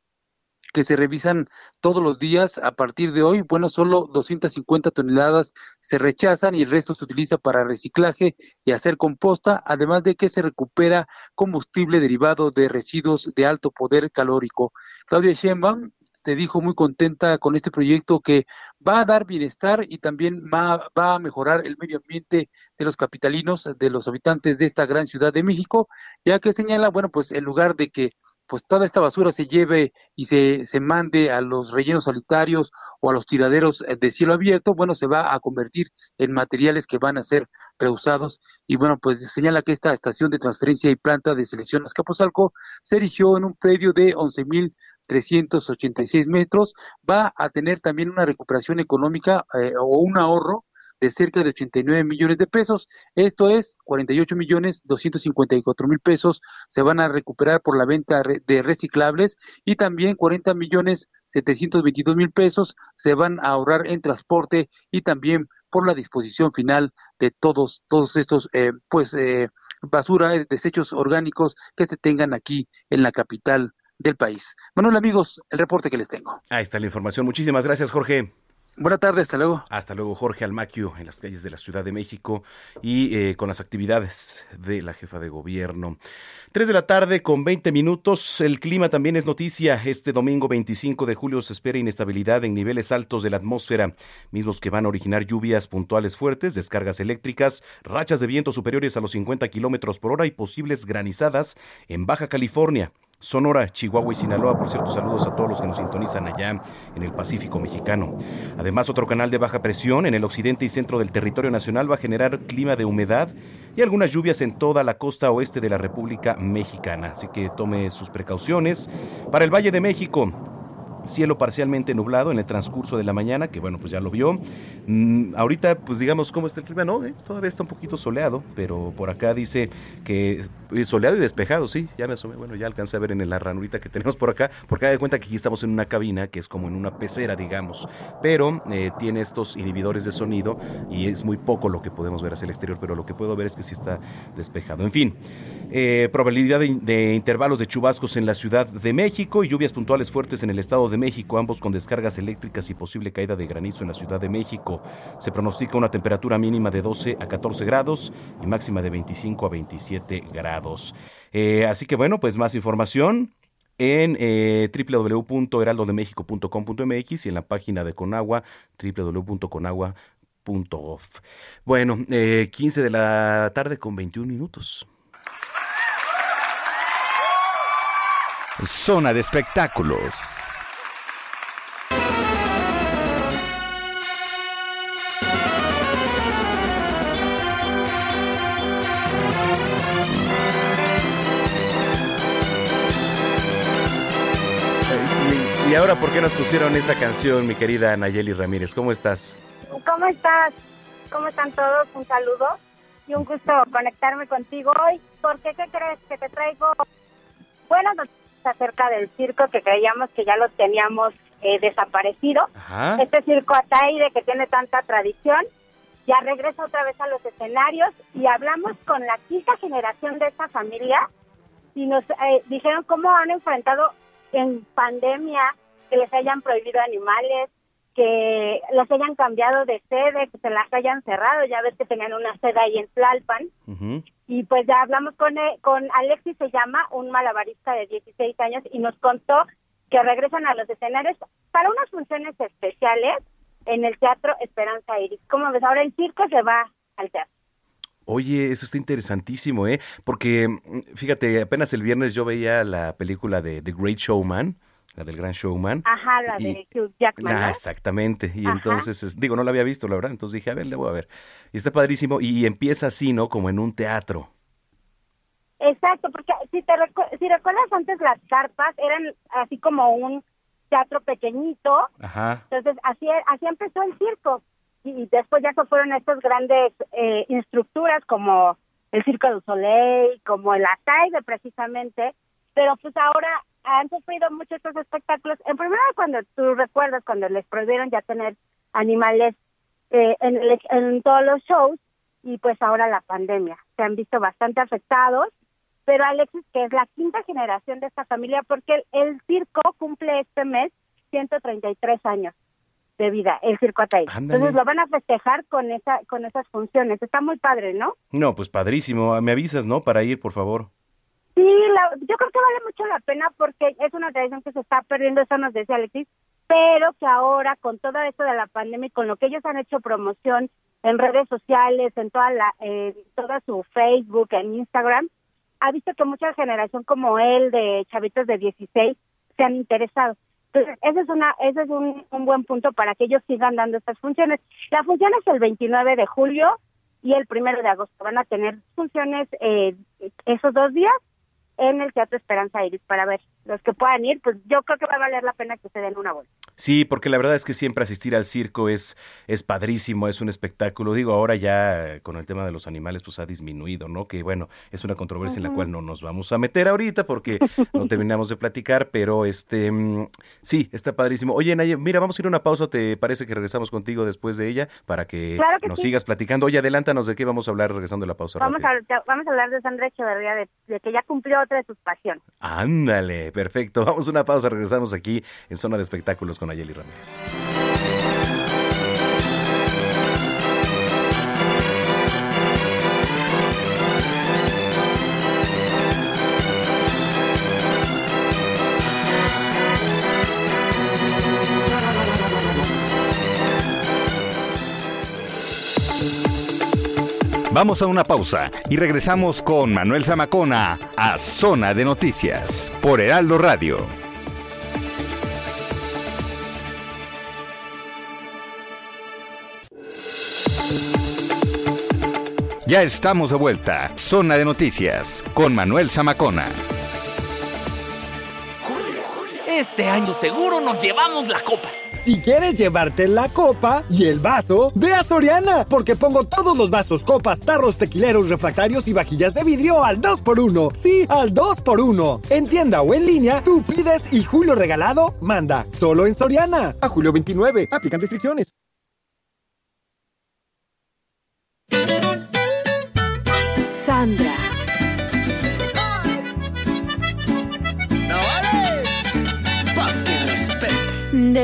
que se revisan todos los días a partir de hoy. Bueno, solo 250 toneladas se rechazan y el resto se utiliza para reciclaje y hacer composta, además de que se recupera combustible derivado de residuos de alto poder calórico. Claudia Sheinbaum se dijo muy contenta con este proyecto que va a dar bienestar y también va, va a mejorar el medio ambiente de los capitalinos, de los habitantes de esta gran ciudad de México, ya que señala, bueno, pues en lugar de que pues toda esta basura se lleve y se, se mande a los rellenos solitarios o a los tiraderos eh, de cielo abierto, bueno, se va a convertir en materiales que van a ser reusados. Y bueno, pues señala que esta estación de transferencia y planta de selección Azcapotzalco se erigió en un predio de 11.386 metros, va a tener también una recuperación económica eh, o un ahorro de cerca de 89 millones de pesos. Esto es 48 millones 254 mil pesos se van a recuperar por la venta de reciclables y también 40 millones 722 mil pesos se van a ahorrar en transporte y también por la disposición final de todos todos estos eh, pues eh, basura eh, desechos orgánicos que se tengan aquí en la capital del país. Manuel amigos, el reporte que les tengo. Ahí está la información. Muchísimas gracias, Jorge. Buenas tardes, hasta luego. Hasta luego, Jorge Almaquio, en las calles de la Ciudad de México y eh, con las actividades de la jefa de gobierno. Tres de la tarde con 20 minutos. El clima también es noticia. Este domingo 25 de julio se espera inestabilidad en niveles altos de la atmósfera, mismos que van a originar lluvias puntuales fuertes, descargas eléctricas, rachas de viento superiores a los 50 kilómetros por hora y posibles granizadas en Baja California. Sonora, Chihuahua y Sinaloa. Por cierto, saludos a todos los que nos sintonizan allá en el Pacífico mexicano. Además, otro canal de baja presión en el occidente y centro del territorio nacional va a generar clima de humedad y algunas lluvias en toda la costa oeste de la República Mexicana. Así que tome sus precauciones. Para el Valle de México, cielo parcialmente nublado en el transcurso de la mañana, que bueno, pues ya lo vio. Mm, ahorita, pues digamos, ¿cómo está el clima? No, eh, todavía está un poquito soleado, pero por acá dice que es soleado y despejado, sí, ya me asomé, bueno, ya alcancé a ver en la ranurita que tenemos por acá, porque da de cuenta que aquí estamos en una cabina que es como en una pecera, digamos, pero eh, tiene estos inhibidores de sonido y es muy poco lo que podemos ver hacia el exterior, pero lo que puedo ver es que sí está despejado. En fin, eh, probabilidad de, de intervalos de chubascos en la Ciudad de México y lluvias puntuales fuertes en el Estado de México, ambos con descargas eléctricas y posible caída de granizo en la Ciudad de México. Se pronostica una temperatura mínima de 12 a 14 grados y máxima de 25 a 27 grados. Eh, así que bueno, pues más información en eh, y en la página de Conagua, www.conagua.gov. Bueno, eh, 15 de la tarde con 21 minutos. Zona de espectáculos. Y ahora, ¿por qué nos pusieron esa canción, mi querida Nayeli Ramírez? ¿Cómo estás? ¿Cómo estás? ¿Cómo están todos? Un saludo y un gusto conectarme contigo hoy. porque qué crees que te traigo buenas noticias acerca del circo que creíamos que ya lo teníamos eh, desaparecido? Ajá. Este circo Ataide que tiene tanta tradición ya regresa otra vez a los escenarios y hablamos con la quinta generación de esta familia y nos eh, dijeron cómo han enfrentado en pandemia que les hayan prohibido animales, que las hayan cambiado de sede, que se las hayan cerrado, ya ves que tenían una sede ahí en Tlalpan. Y pues ya hablamos con, eh, con Alexis, se llama, un malabarista de 16 años, y nos contó que regresan a los escenarios para unas funciones especiales en el Teatro Esperanza Iris. ¿Cómo ves? Ahora el circo se va al teatro. Oye, eso está interesantísimo, ¿eh? Porque, mm, fíjate, apenas el viernes yo veía la película de The Great Showman, la del Gran Showman. Ajá, la Y- de Hugh Jackman. Ah, exactamente. Y Ajá. entonces, es- digo, no la había visto, la verdad. Entonces dije, a ver, le voy a ver. Y está padrísimo. Y empieza así, ¿no? Como en un teatro. Exacto, porque si te recu- si recuerdas antes las carpas eran así como un teatro pequeñito, Ajá. entonces así así empezó el circo y, y después ya se fueron estas grandes eh, estructuras como el Circo du Soleil, como el Ataide precisamente, pero pues ahora han sufrido mucho estos espectáculos. En primera cuando tú recuerdas cuando les prohibieron ya tener animales eh, en, el- en todos los shows y pues ahora la pandemia. Se han visto bastante afectados, pero Alexis, que es la quinta generación de esta familia, porque el, el circo cumple este mes 133 años de vida, el circo. Ándale. Entonces lo van a festejar con esa con esas funciones. Está muy padre, ¿no? No, pues padrísimo. Me avisas, ¿no? Para ir, por favor. Sí, la- yo creo que vale mucho la pena porque es una tradición que se está perdiendo, eso nos decía Alexis, pero que ahora con todo esto de la pandemia y con lo que ellos han hecho promoción en redes sociales, en toda la, en toda su Facebook, en Instagram, ha visto que mucha generación como él, de chavitos de 16, se han interesado. Entonces, ese es, una, ese es un, un buen punto para que ellos sigan dando estas funciones. La función es el 29 de julio y el primero de agosto. Van a tener funciones eh, esos dos días en el Teatro Esperanza Iris para ver los que puedan ir. Pues yo creo que va a valer la pena que se den una vuelta. Sí, porque la verdad es que siempre asistir al circo es, es padrísimo, es un espectáculo. Digo, ahora ya con el tema de los animales pues ha disminuido, ¿no? Que bueno, es una controversia en la cual no nos vamos a meter ahorita porque no terminamos de platicar, pero este mm, sí, está padrísimo. Oye, Naye, mira, vamos a ir a una pausa, ¿te parece que regresamos contigo después de ella para que, Claro que nos sí. sigas platicando? Oye, adelántanos de qué vamos a hablar regresando a la pausa. Vamos a, vamos a hablar de Sandra Echeverría, de, de que ya cumplió otra de sus pasiones. Ándale, perfecto. Vamos a una pausa, regresamos aquí en Zona de Espectáculos con Ayeli Ramírez. Vamos a una pausa y regresamos con Manuel Zamacona a Zona de Noticias por Heraldo Radio. Ya estamos de vuelta. Zona de Noticias con Manuel Zamacona. Este año seguro nos llevamos la copa. Si quieres llevarte la copa y el vaso, ve a Soriana, porque pongo todos los vasos, copas, tarros, tequileros, refractarios y vajillas de vidrio al 2x1. Sí, al 2x1. En tienda o en línea, tú pides y Julio Regalado manda. Solo en Soriana. A julio 29. Aplican restricciones.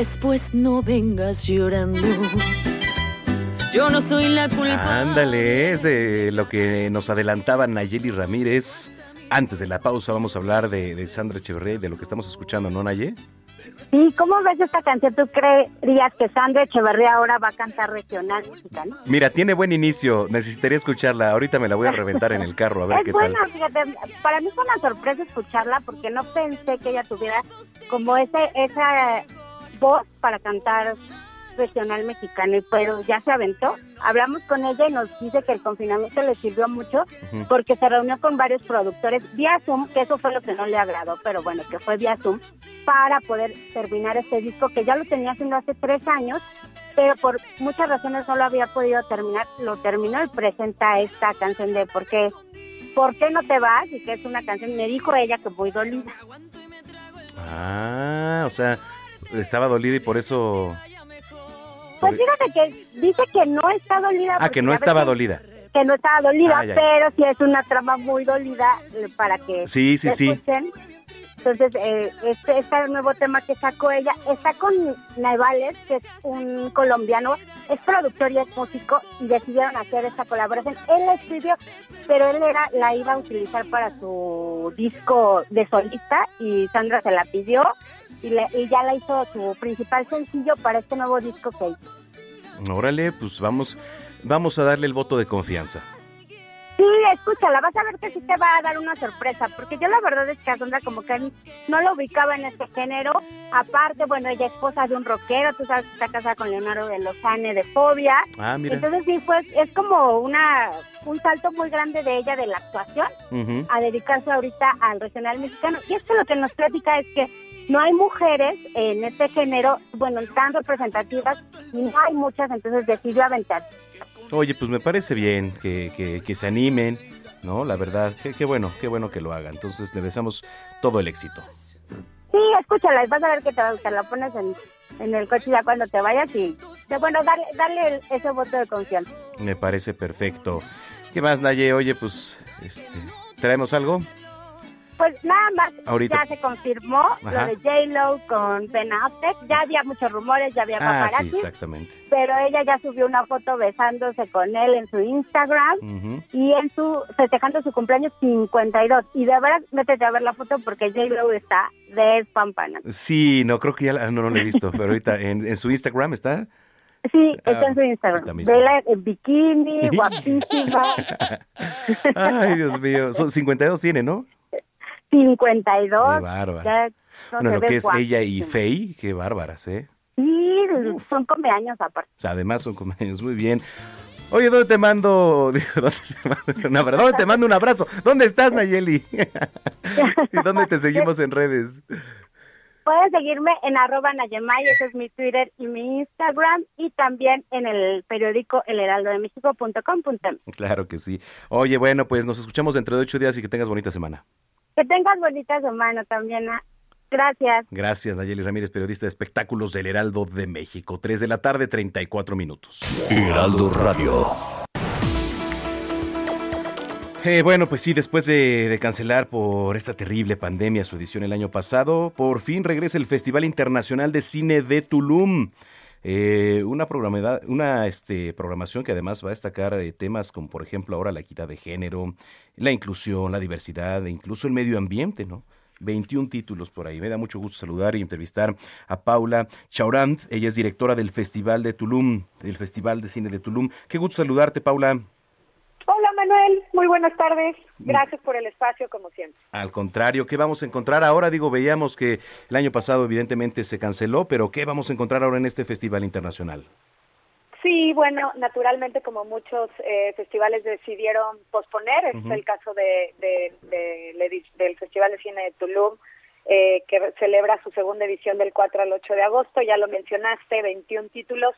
Después no vengas llorando. Yo no soy la culpable. Ándale, es de lo que nos adelantaba Nayeli Ramírez. Antes de la pausa vamos a hablar de, de Sandra Echeverría y de lo que estamos escuchando, ¿no, Naye? Sí, ¿cómo ves esta canción? ¿Tú creerías que Sandra Echeverría ahora va a cantar regional mexicano? Mira, tiene buen inicio, necesitaría escucharla. Ahorita me la voy a reventar en el carro, a ver es qué buena, tal. fíjate, para mí fue una sorpresa escucharla porque no pensé que ella tuviera como ese esa voz para cantar regional mexicano, pero ya se aventó. Hablamos con ella y nos dice que el confinamiento le sirvió mucho Ujú. porque se reunió con varios productores vía Zoom, que eso fue lo que no le agradó, pero bueno, que fue vía Zoom, para poder terminar este disco que ya lo tenía haciendo hace tres años, pero por muchas razones no lo había podido terminar. Lo terminó y presenta esta canción de ¿Por qué, ¿por qué no te vas? Y que es una canción, me dijo ella que muy dolida. Ah, o sea, estaba dolida y por eso... Pues fíjate que dice que no está dolida. Ah, que no estaba dolida. Que no estaba dolida, Ah, ya, ya. pero sí es una trama muy dolida eh, para que Sí, sí, sí. escuchen. Entonces, eh, este, este nuevo tema que sacó ella está con Naivales, que es un colombiano, es productor y es músico, y decidieron hacer esta colaboración. Él la escribió, pero él era, la iba a utilizar para su disco de solista, y Sandra se la pidió, y, le- y ya la hizo su principal sencillo para este nuevo disco que hizo. Órale, pues vamos, vamos a darle el voto de confianza. Sí, escúchala, vas a ver que sí te va a dar una sorpresa, porque yo la verdad es que a Sandra como que no lo ubicaba en este género. Aparte, bueno, ella es esposa de un rockero, tú sabes que está casada con Leonardo de Lozane de Fobia. Ah, mira. Entonces sí, pues es como una un salto muy grande de ella de la actuación a dedicarse ahorita al regional mexicano. Y es que lo que nos platica es que no hay mujeres en este género, bueno, tan representativas, y no hay muchas, entonces decidió aventar. Oye, pues me parece bien que, que, que se animen, ¿no? La verdad, qué, bueno, qué bueno que lo hagan. Entonces le deseamos todo el éxito. Sí, escúchala, vas a ver que te, va a gustar. La pones en, en el coche ya cuando te vayas y, de- bueno, dale, dale el- ese voto de confianza. Me parece perfecto. ¿Qué más, Naye? Oye, pues, este, ¿traemos algo? Pues nada más, Ahorita. ya se confirmó Ajá. lo de J-Lo con Ben Affleck. Ya había muchos rumores, ya había Ah, sí, paparazzi, exactamente. pero ella ya subió una foto besándose con él en su Instagram y en su festejando su cumpleaños 52. Y de verdad, métete a ver la foto porque J-Lo está despampana. Sí, no, creo que ya la, no, no la he visto, pero ahorita en, en su Instagram está. Sí, Ah, está en su Instagram. Vela en bikini, guapísima. Ay, Dios mío. Son 52 tiene, ¿no? 52. Qué bárbara. Ya no bueno, lo que es ella y. Faye, qué bárbaras, ¿eh? Sí, son cumpleaños aparte. O sea, además son cumpleaños, muy bien. Oye, ¿dónde te mando? ¿Dónde te mando, un abrazo? ¿Dónde te mando un abrazo? ¿Dónde estás, Nayeli? ¿Y dónde te seguimos en redes? Puedes seguirme en arroba Nayemay, ese es mi Twitter y mi Instagram, y también en el periódico elheraldodemexico.com.mx. Claro que sí. Oye, bueno, pues nos escuchamos dentro de ocho días y que tengas bonita semana. Que tengas bonita semana también. ah. Gracias. Gracias, Nayeli Ramírez, periodista de espectáculos del Heraldo de México. 3 de la tarde, 34 minutos. Heraldo Radio. Eh, bueno, pues sí, después de, de cancelar por esta terrible pandemia su edición el año pasado, por fin regresa el Festival Internacional de Cine de Tulum. Eh, una una este, programación que además va a destacar eh, temas como, por ejemplo, ahora la equidad de género, la inclusión, la diversidad e incluso el medio ambiente, ¿no? 21 títulos por ahí. Me da mucho gusto saludar y entrevistar a Paula Chaurant. Ella es directora del Festival de Tulum, del Festival de Cine de Tulum. Qué gusto saludarte, Paula. Hola Manuel, muy buenas tardes. Gracias por el espacio como siempre. Al contrario, ¿qué vamos a encontrar ahora? Digo, veíamos que el año pasado evidentemente se canceló, pero ¿qué vamos a encontrar ahora en este Festival Internacional? Sí, bueno, naturalmente como muchos eh, festivales decidieron posponer, este es el caso de, de- de del Festival de Cine de Tulum, eh, que celebra su segunda edición del 4 al 8 de agosto, ya lo mencionaste, 21 títulos,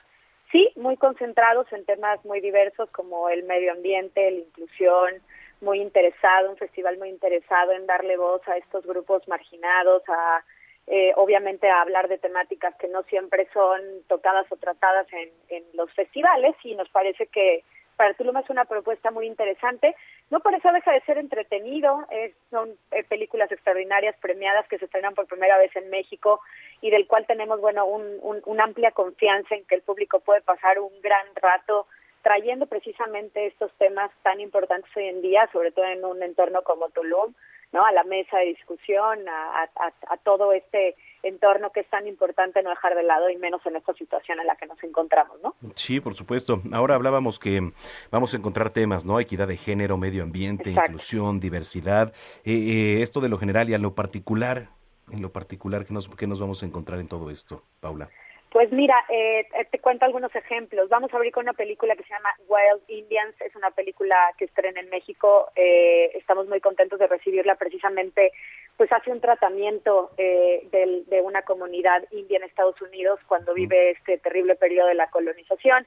sí, muy concentrados en temas muy diversos como el medio ambiente, la inclusión, muy interesado, un festival muy interesado en darle voz a estos grupos marginados, a eh, obviamente a hablar de temáticas que no siempre son tocadas o tratadas en, en los festivales y nos parece que para Tulum es una propuesta muy interesante. No por eso deja de ser entretenido, es- son eh, películas extraordinarias premiadas que se estrenan por primera vez en México y del cual tenemos bueno un, un- una amplia confianza en que el público puede pasar un gran rato trayendo precisamente estos temas tan importantes hoy en día, sobre todo en un entorno como Tulum, ¿no? A la mesa de discusión, a, a- todo este entorno que es tan importante no dejar de lado y menos en esta situación en la que nos encontramos, ¿no? Sí, por supuesto. Ahora hablábamos que vamos a encontrar temas, ¿no? Equidad de género, medio ambiente, Exacto. inclusión, diversidad. Eh, eh, esto de lo general y a lo particular, en lo particular, ¿qué nos, qué nos vamos a encontrar en todo esto, Paula? Pues mira, eh, eh, te cuento algunos ejemplos. Vamos a abrir con una película que se llama Wild Indians. Es una película que estrena en México. Eh, estamos muy contentos de recibirla. Precisamente, pues hace un tratamiento eh, del- de una comunidad india en Estados Unidos cuando vive este terrible periodo de la colonización.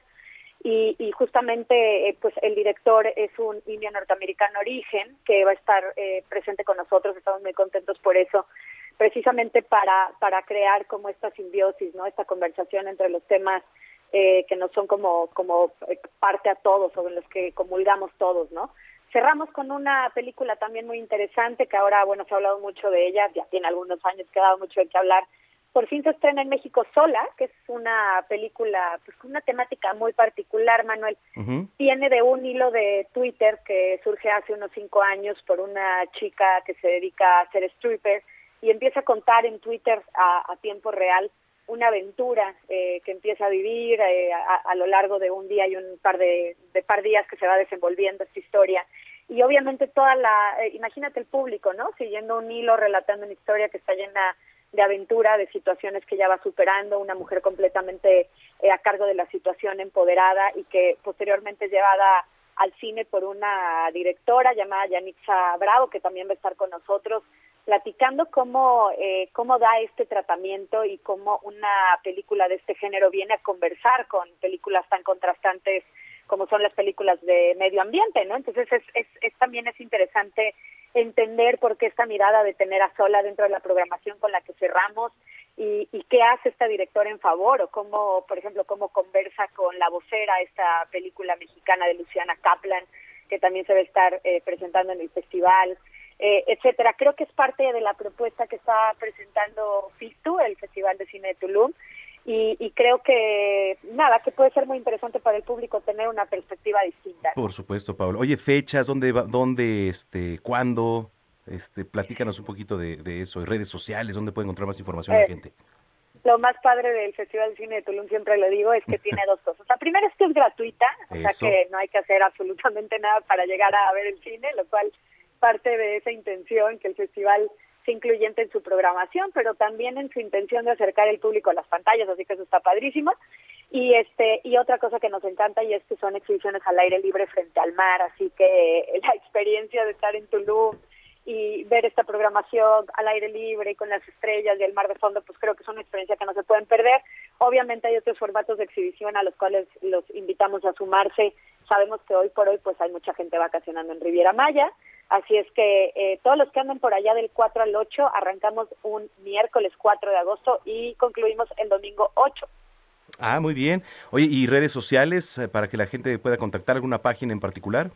Y, y justamente, eh, pues el director es un indio norteamericano origen que va a estar eh, presente con nosotros. Estamos muy contentos por eso precisamente para, para crear como esta simbiosis, ¿no? Esta conversación entre los temas eh, que nos son como, como eh, parte a todos o en los que comulgamos todos, ¿no? Cerramos con una película también muy interesante que ahora, bueno, se ha hablado mucho de ella, ya tiene algunos años que ha dado mucho de qué hablar. Por fin se estrena en México Sola, que es una película pues con una temática muy particular, Manuel viene de un hilo de Twitter que surge hace unos cinco años por una chica que se dedica a ser stripper y empieza a contar en Twitter a, tiempo real una aventura eh, que empieza a vivir eh, a, a lo largo de un día y un par de, de par días que se va desenvolviendo esta historia. Y obviamente toda la eh, imagínate el público no siguiendo un hilo relatando una historia que está llena de aventura, de situaciones que ya va superando, una mujer completamente eh, a cargo de la situación, empoderada y que posteriormente es llevada al cine por una directora llamada Yanitza Bravo, que también va a estar con nosotros, platicando cómo, eh, cómo da este tratamiento y cómo una película de este género viene a conversar con películas tan contrastantes como son las películas de medio ambiente, ¿no? Entonces es, es, es también es interesante entender por qué esta mirada de tener a sola dentro de la programación con la que cerramos y, y qué hace esta directora en favor o cómo, por ejemplo, cómo conversa con la vocera esta película mexicana de Luciana Kaplan que también se va a estar eh, presentando en el festival. Eh, etcétera. Creo que es parte de la propuesta que está presentando FISTU, el Festival de Cine de Tulum, y, y creo que, nada, que puede ser muy interesante para el público tener una perspectiva distinta. Por supuesto, Pablo. Oye, fechas, ¿dónde, va- dónde, este, cuándo? Este, platícanos un poquito de, de eso, redes sociales, ¿dónde puede encontrar más información la Eh, gente? Lo más padre del Festival de Cine de Tulum, siempre lo digo, es que tiene dos cosas. La primera es que es gratuita, o Eso. sea que no hay que hacer absolutamente nada para llegar a ver el cine, lo cual parte de esa intención que el festival sea incluyente en su programación, pero también en su intención de acercar el público a las pantallas, así que eso está padrísimo. Y este y otra cosa que nos encanta y es que son exhibiciones al aire libre frente al mar, así que la experiencia de estar en Tulum y ver esta programación al aire libre y con las estrellas y el mar de fondo, pues creo que es una experiencia que no se pueden perder. Obviamente hay otros formatos de exhibición a los cuales los invitamos a sumarse. Sabemos que hoy por hoy pues hay mucha gente vacacionando en Riviera Maya, así es que eh, todos los que anden por allá del 4 al 8 arrancamos un miércoles 4 de agosto y concluimos el domingo 8. Ah, muy bien. Oye, ¿y redes sociales eh, para que la gente pueda contactar alguna página en particular?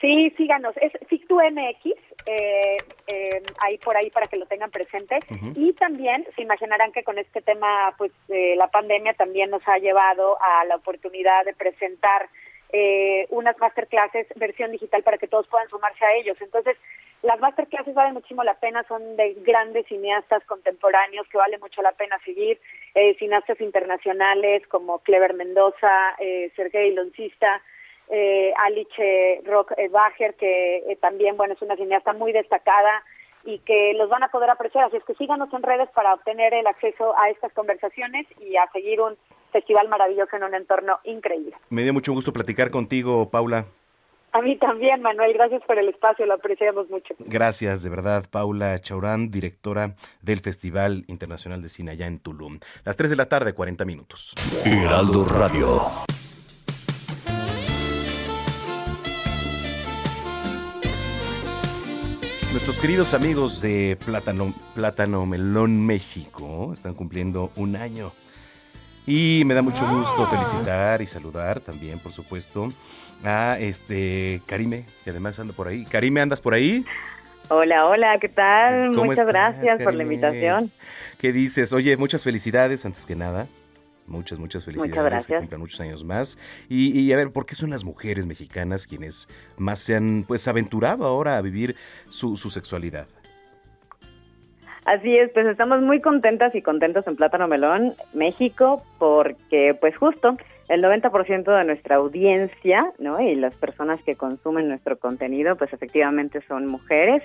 Sí, síganos. Es FICTUMX, eh, eh, ahí por ahí para que lo tengan presente. Y también se imaginarán que con este tema, pues de la pandemia también nos ha llevado a la oportunidad de presentar eh, unas masterclasses versión digital para que todos puedan sumarse a ellos. Entonces, las masterclasses valen muchísimo la pena, son de grandes cineastas contemporáneos que vale mucho la pena seguir, eh, cineastas internacionales como Clever Mendoza, eh, Sergei Loncista, eh, Alice Rock Bajer, que eh, también, bueno, es una cineasta muy destacada y que los van a poder apreciar. Así es que síganos en redes para obtener el acceso a estas conversaciones y a seguir un festival maravilloso en un entorno increíble. Me dio mucho gusto platicar contigo, Paula. A mí también, Manuel, gracias por el espacio, lo apreciamos mucho. Gracias, de verdad, Paula Chaurán, directora del Festival Internacional de Cine allá en Tulum. Las 3 de la tarde, 40 minutos. Heraldo Radio. Nuestros queridos amigos de Plátano, Plátano Melón México están cumpliendo un año. Y me da mucho gusto felicitar y saludar también, por supuesto, a este Karime, que además anda por ahí. Karime, ¿andas por ahí? Hola, hola, ¿qué tal? ¿Cómo Muchas estás, gracias por la invitación. ¿Qué dices? Oye, muchas felicidades antes que nada. Muchas, muchas felicidades. Que gracias. cumplan muchos años más. Y, y a ver, ¿por qué son las mujeres mexicanas quienes más se han pues aventurado ahora a vivir su, su sexualidad? Así es, pues estamos muy contentas y contentos en Plátano Melón, México, porque pues justo el 90% de nuestra audiencia, ¿no? Y las personas que consumen nuestro contenido, pues efectivamente son mujeres.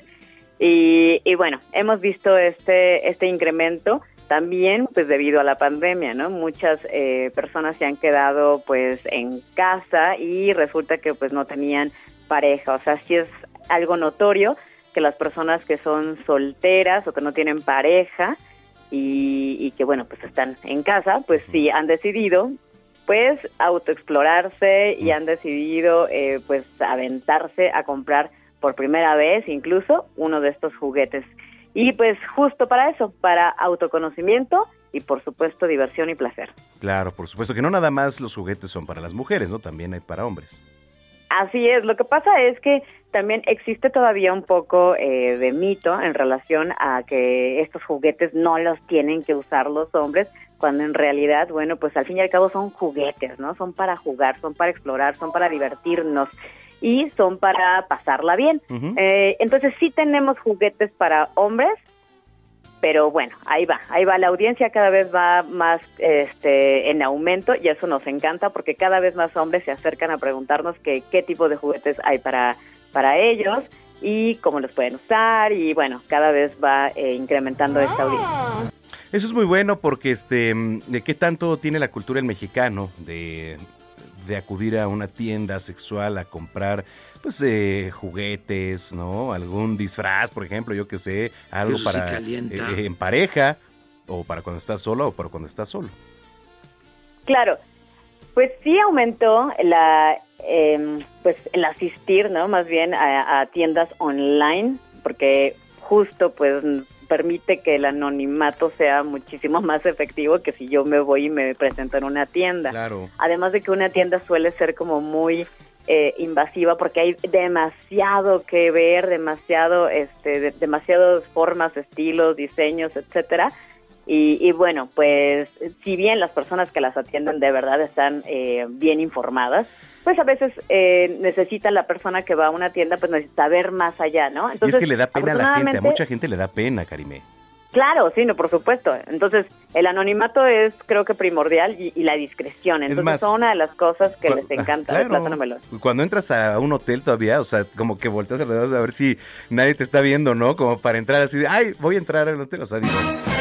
Y, y bueno, hemos visto este, este incremento también pues debido a la pandemia, ¿no? Muchas eh, personas se han quedado pues en casa y resulta que pues no tenían pareja, o sea, sí es algo notorio que las personas que son solteras o que no tienen pareja y, y que bueno pues están en casa, pues sí han decidido pues autoexplorarse y han decidido eh, pues aventarse a comprar por primera vez incluso uno de estos juguetes. Y pues justo para eso, para autoconocimiento y por supuesto diversión y placer. Claro, por supuesto que no nada más los juguetes son para las mujeres, ¿no? También hay para hombres. Así es, lo que pasa es que también existe todavía un poco eh, de mito en relación a que estos juguetes no los tienen que usar los hombres, cuando en realidad, bueno, pues al fin y al cabo son juguetes, ¿no? Son para jugar, son para explorar, son para divertirnos y son para pasarla bien. Eh, entonces sí tenemos juguetes para hombres, pero bueno, ahí va, ahí va, la audiencia cada vez va más este, en aumento y eso nos encanta porque cada vez más hombres se acercan a preguntarnos que, qué tipo de juguetes hay para, para ellos y cómo los pueden usar y bueno, cada vez va eh, incrementando esta audiencia. Eso es muy bueno porque este, mm, de qué tanto tiene la cultura el mexicano de, de acudir a una tienda sexual a comprar pues eh, juguetes, ¿no? Algún disfraz, por ejemplo, yo que sé, algo Eso sí para calienta. eh, en pareja o para cuando estás solo o para cuando estás solo. Claro, pues sí aumentó la, eh, pues el asistir, ¿no? Más bien a, a tiendas online, porque justo pues permite que el anonimato sea muchísimo más efectivo que si yo me voy y me presento en una tienda. Claro. Además de que una tienda suele ser como muy eh, invasiva porque hay demasiado que ver, demasiado, este, de- demasiadas formas, estilos, diseños, etcétera. Y, y bueno, pues si bien las personas que las atienden de verdad están eh, bien informadas, pues a veces eh, necesita la persona que va a una tienda, pues necesita ver más allá, ¿no? y es que le da pena a la gente, a mucha gente le da pena, Karime. Claro, sí, no, por supuesto. Entonces, el anonimato es, creo que primordial y, y la discreción. Entonces, más, son una de las cosas que les encanta ah, de claro. Plátano Melón. Cuando entras a un hotel todavía, o sea, como que volteas alrededor a ver si nadie te está viendo, ¿no? Como para entrar así de, ay, voy a entrar al hotel. O sea, digo,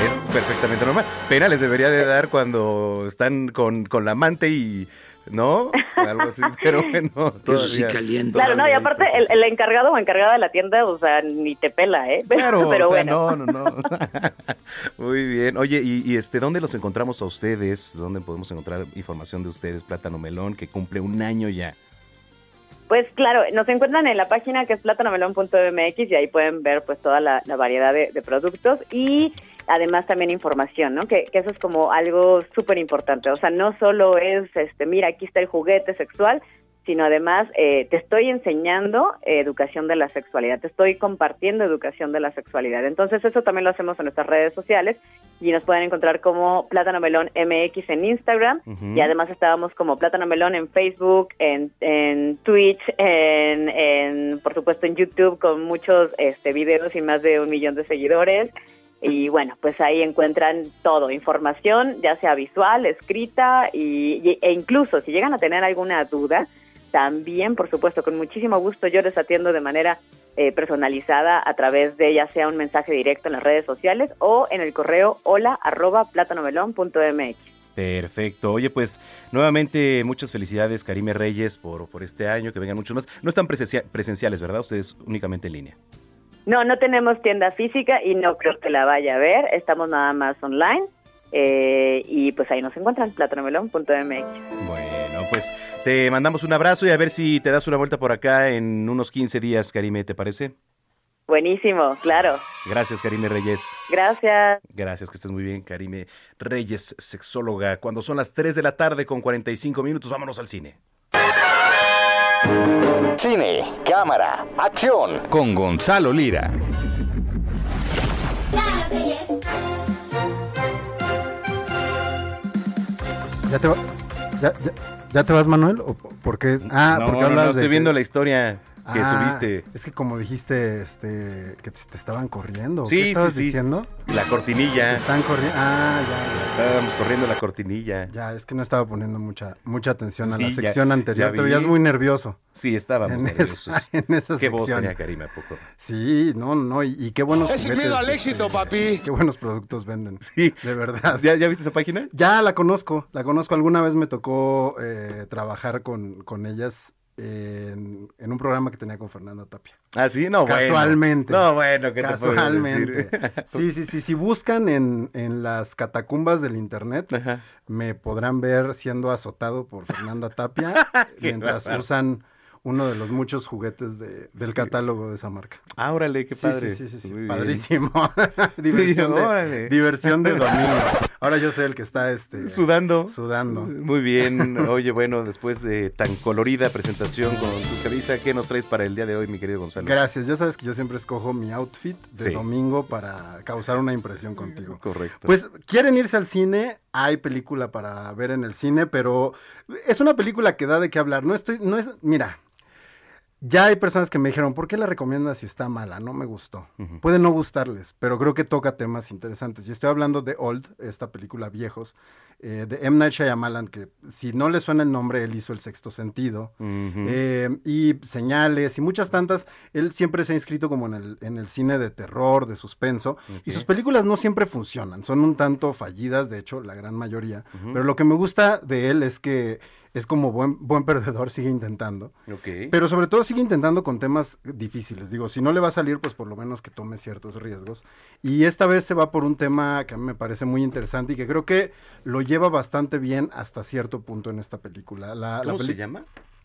es perfectamente normal. Pena les debería de dar cuando están con, con la amante y, ¿no? Algo así, pero bueno, todavía. Claro, no, y aparte, el, el encargado o encargada de la tienda, o sea, ni te pela, ¿eh? Claro, Pero o sea, bueno. no, no, no. Muy bien. Oye, y, y, este, ¿dónde los encontramos a ustedes? ¿Dónde podemos encontrar información de ustedes, Plátano Melón, que cumple un año ya? Pues claro, nos encuentran en la página que es plátanomelón.mx y ahí pueden ver pues toda la, la variedad de, de productos y además también información, ¿no? Que, que eso es como algo súper importante. O sea, no solo es, este, mira, aquí está el juguete sexual, sino además eh, te estoy enseñando eh, educación de la sexualidad, te estoy compartiendo educación de la sexualidad. Entonces eso también lo hacemos en nuestras redes sociales y nos pueden encontrar como Plátano Melón MX en Instagram y además estábamos como Plátano Melón en Facebook, en, en Twitch, en, en, por supuesto en YouTube con muchos este, videos y más de un millón de seguidores. Y bueno, pues ahí encuentran todo, información, ya sea visual, escrita y, e incluso si llegan a tener alguna duda, también, por supuesto, con muchísimo gusto yo les atiendo de manera eh, personalizada a través de ya sea un mensaje directo en las redes sociales o en el correo hola arroba plátanomelón.mx. Perfecto. Oye, pues nuevamente muchas felicidades, Karime Reyes, por, por este año, que vengan muchos más. No están presencia- presenciales, ¿verdad? Ustedes únicamente en línea. No, no tenemos tienda física y no creo que la vaya a ver. Estamos nada más online. eh, y pues ahí nos encuentran, plátanomelón.mx. Bueno, pues te mandamos un abrazo y a ver si te das una vuelta por acá en unos 15 días, Karime, ¿te parece? Buenísimo, claro. Gracias, Karime Reyes. Gracias. Gracias, que estés muy bien, Karime Reyes, sexóloga. Cuando son las 3 de la tarde con 45 minutos, vámonos al cine. Cine, cámara, acción. Con Gonzalo Lira. ¿Ya te, va- ya, ya- ya te vas, Manuel? ¿O por qué? Ah, No, porque no, hablas no, de estoy viendo la historia que Ah, subiste. Es que como dijiste, este, que te, te estaban corriendo. Sí, ¿Qué sí, estabas sí. diciendo? La cortinilla. Te están corriendo. Ah, ya, Estábamos corriendo la cortinilla. ya. Es que no estaba poniendo mucha mucha atención a Sí, la ya- sección anterior. ya Te veías muy nervioso. Sí, estábamos en nerviosos. Esa, en esa Qué voz tenía Karime, ¿a poco? Sí, no, no, y, y qué buenos Es miedo al este, éxito, papi. Qué buenos productos venden. Sí. De verdad. ¿Ya, ya viste esa página? Ya la conozco, la conozco. Alguna vez me tocó eh, trabajar con, con ellas en, en un programa que tenía con Fernanda Tapia. Ah, sí, no, bueno. Casualmente. No, bueno, ¿qué te puedo Casualmente. decir? Sí, sí, sí. Si buscan en, en las catacumbas del internet, me podrán ver siendo azotado por Fernanda Tapia mientras usan uno de los muchos juguetes de- del catálogo de esa marca. Ah, órale, qué padre. Sí, sí, sí, sí, padrísimo. diversión, de, diversión de domingo. Ahora yo soy el que está este Sudando. Sudando. Muy bien. Oye, bueno, después de tan colorida presentación con tu camisa, ¿qué nos traes para el día de hoy, mi querido Gonzalo? Gracias, ya sabes que yo siempre escojo mi outfit de Sí. domingo para causar una impresión contigo. Correcto. Pues quieren irse al cine, hay película para ver en el cine, pero es una película que da de qué hablar. No estoy, no es, mira, ya hay personas que me dijeron, ¿por qué la recomiendas si está mala? No me gustó. Puede no gustarles, pero creo que toca temas interesantes. Y estoy hablando de Old, esta película Viejos, eh, de M. Night Shyamalan, que si no le suena el nombre, él hizo El Sexto Sentido. Eh, y señales y muchas tantas. Él siempre se ha inscrito como en el, en el cine de terror, de suspenso. Y sus películas no siempre funcionan, son un tanto fallidas, de hecho, la gran mayoría. Pero lo que me gusta de él es que es como buen, buen perdedor, sigue intentando. Ok. Pero sobre todo sigue intentando con temas difíciles. Digo, si no le va a salir, pues por lo menos que tome ciertos riesgos. Y esta vez se va por un tema que a mí me parece muy interesante y que creo que lo lleva bastante bien hasta cierto punto en esta película. La, la ¿Cómo se llama?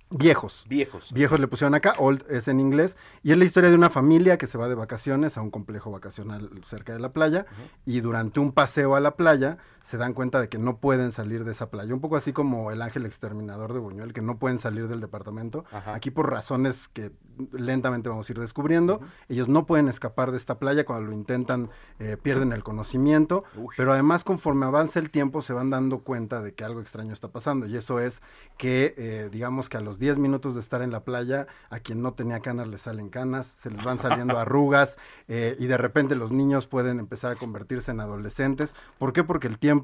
Viejos. Viejos. Viejos le pusieron acá, old es en inglés. Y es la historia de una familia que se va de vacaciones a un complejo vacacional cerca de la playa. Y durante un paseo a la playa se dan cuenta de que no pueden salir de esa playa. Un poco así como el ángel exterminador de Buñuel, que no pueden salir del departamento. Ajá. Aquí por razones que lentamente vamos a ir descubriendo. Ellos no pueden escapar de esta playa. Cuando lo intentan, eh, pierden el conocimiento. Pero además, conforme avanza el tiempo, se van dando cuenta de que algo extraño está pasando. Y eso es que, eh, digamos que a los 10 minutos de estar en la playa, a quien no tenía canas le salen canas, se les van saliendo arrugas eh, y de repente los niños pueden empezar a convertirse en adolescentes. ¿Por qué? Porque el tiempo,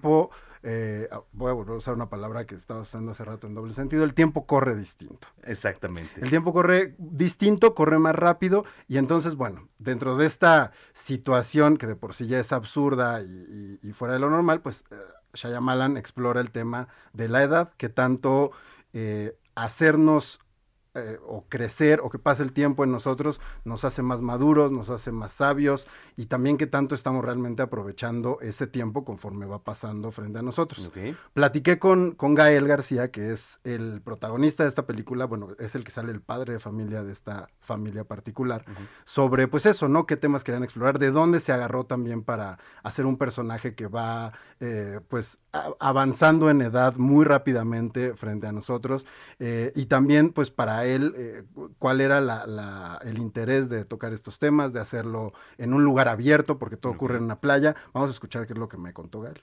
eh, voy a volver a usar una palabra que estaba usando hace rato en doble sentido, el tiempo corre distinto. Exactamente. El tiempo corre distinto, corre más rápido y entonces, bueno, dentro de esta situación que de por sí ya es absurda y, y- y fuera de lo normal, pues eh, Shyamalan explora el tema de la edad, que tanto eh, hacernos eh, o crecer o que pase el tiempo en nosotros nos hace más maduros, nos hace más sabios y también que tanto estamos realmente aprovechando ese tiempo conforme va pasando frente a nosotros. Platiqué con, con Gael García, que es el protagonista de esta película, bueno, es el que sale el padre de familia de esta familia particular, sobre pues eso, ¿no? ¿Qué temas querían explorar? ¿De dónde se agarró también para hacer un personaje que va eh, pues avanzando en edad muy rápidamente frente a nosotros? eh, y también pues para él, eh, cu- cuál era la- la- el interés de tocar estos temas, de hacerlo en un lugar abierto, porque todo ocurre en una playa. Vamos a escuchar qué es lo que me contó Gael.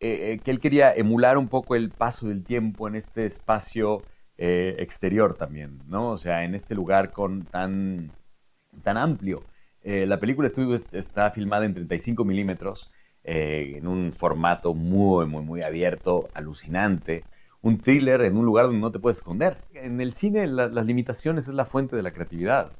eh, eh, que él quería emular un poco el paso del tiempo en este espacio eh, exterior también, ¿no? O sea, en este lugar con tan, tan amplio. Eh, la película estuvo, está filmada en 35 milímetros, eh, en un formato muy, muy, muy abierto, alucinante. Un thriller en un lugar donde no te puedes esconder. En el cine la- las limitaciones es la fuente de la creatividad.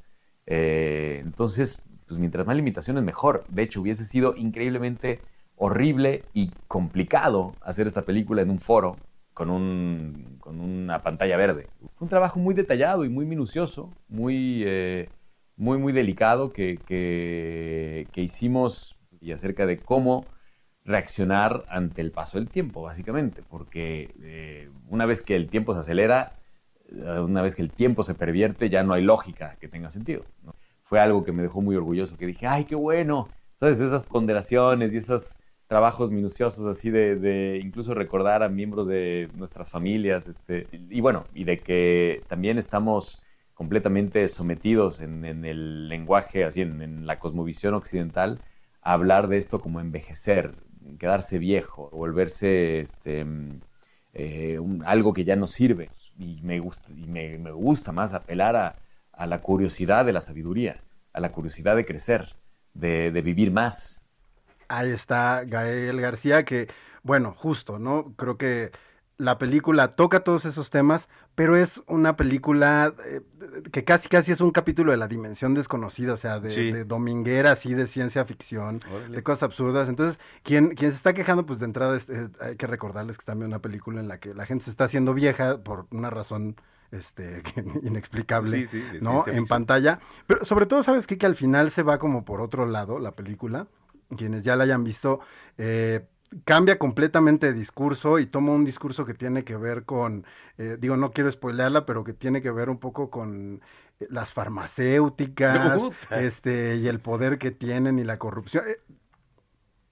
Eh, entonces, pues mientras más limitaciones, mejor. De hecho, hubiese sido increíblemente horrible y complicado hacer esta película en un foro con, un, con una pantalla verde. Fue un trabajo muy detallado y muy minucioso, muy, eh, muy, muy delicado que, que hicimos y acerca de cómo reaccionar ante el paso del tiempo, básicamente, porque eh, una vez que el tiempo se acelera, eh, una vez que el tiempo se pervierte, ya no hay lógica que tenga sentido. Fue algo que me dejó muy orgulloso, que dije, ay, qué bueno, ¿sabes? Esas ponderaciones y esos trabajos minuciosos así de, de incluso recordar a miembros de nuestras familias, este, y bueno, y de que también estamos completamente sometidos en, en el lenguaje, así en, en la cosmovisión occidental, a hablar de esto como envejecer, quedarse viejo, volverse este, eh, algo que ya no sirve. Y me gusta, y me, me gusta más apelar a, a la curiosidad de la sabiduría, a la curiosidad de crecer, de, de vivir más. Ahí está Gael García, que, bueno, justo, ¿no? Creo que la película toca todos esos temas, pero es una película eh, que casi casi es un capítulo de la dimensión desconocida, o sea, de, Sí. de dominguera, así, de ciencia ficción, Órale. de cosas absurdas. Entonces, quien, quien se está quejando, pues de entrada es- es- hay que recordarles que es también una película en la que la gente se está haciendo vieja por una razón este, inexplicable, Sí, sí, ¿no? En pantalla. Pero sobre todo, ¿sabes qué? Que al final se va como por otro lado la película. Quienes ya la hayan visto, eh, cambia completamente de discurso y toma un discurso que tiene que ver con, eh, digo, no quiero spoilearla, pero que tiene que ver un poco con eh, las farmacéuticas, este, y el poder que tienen y la corrupción. Eh,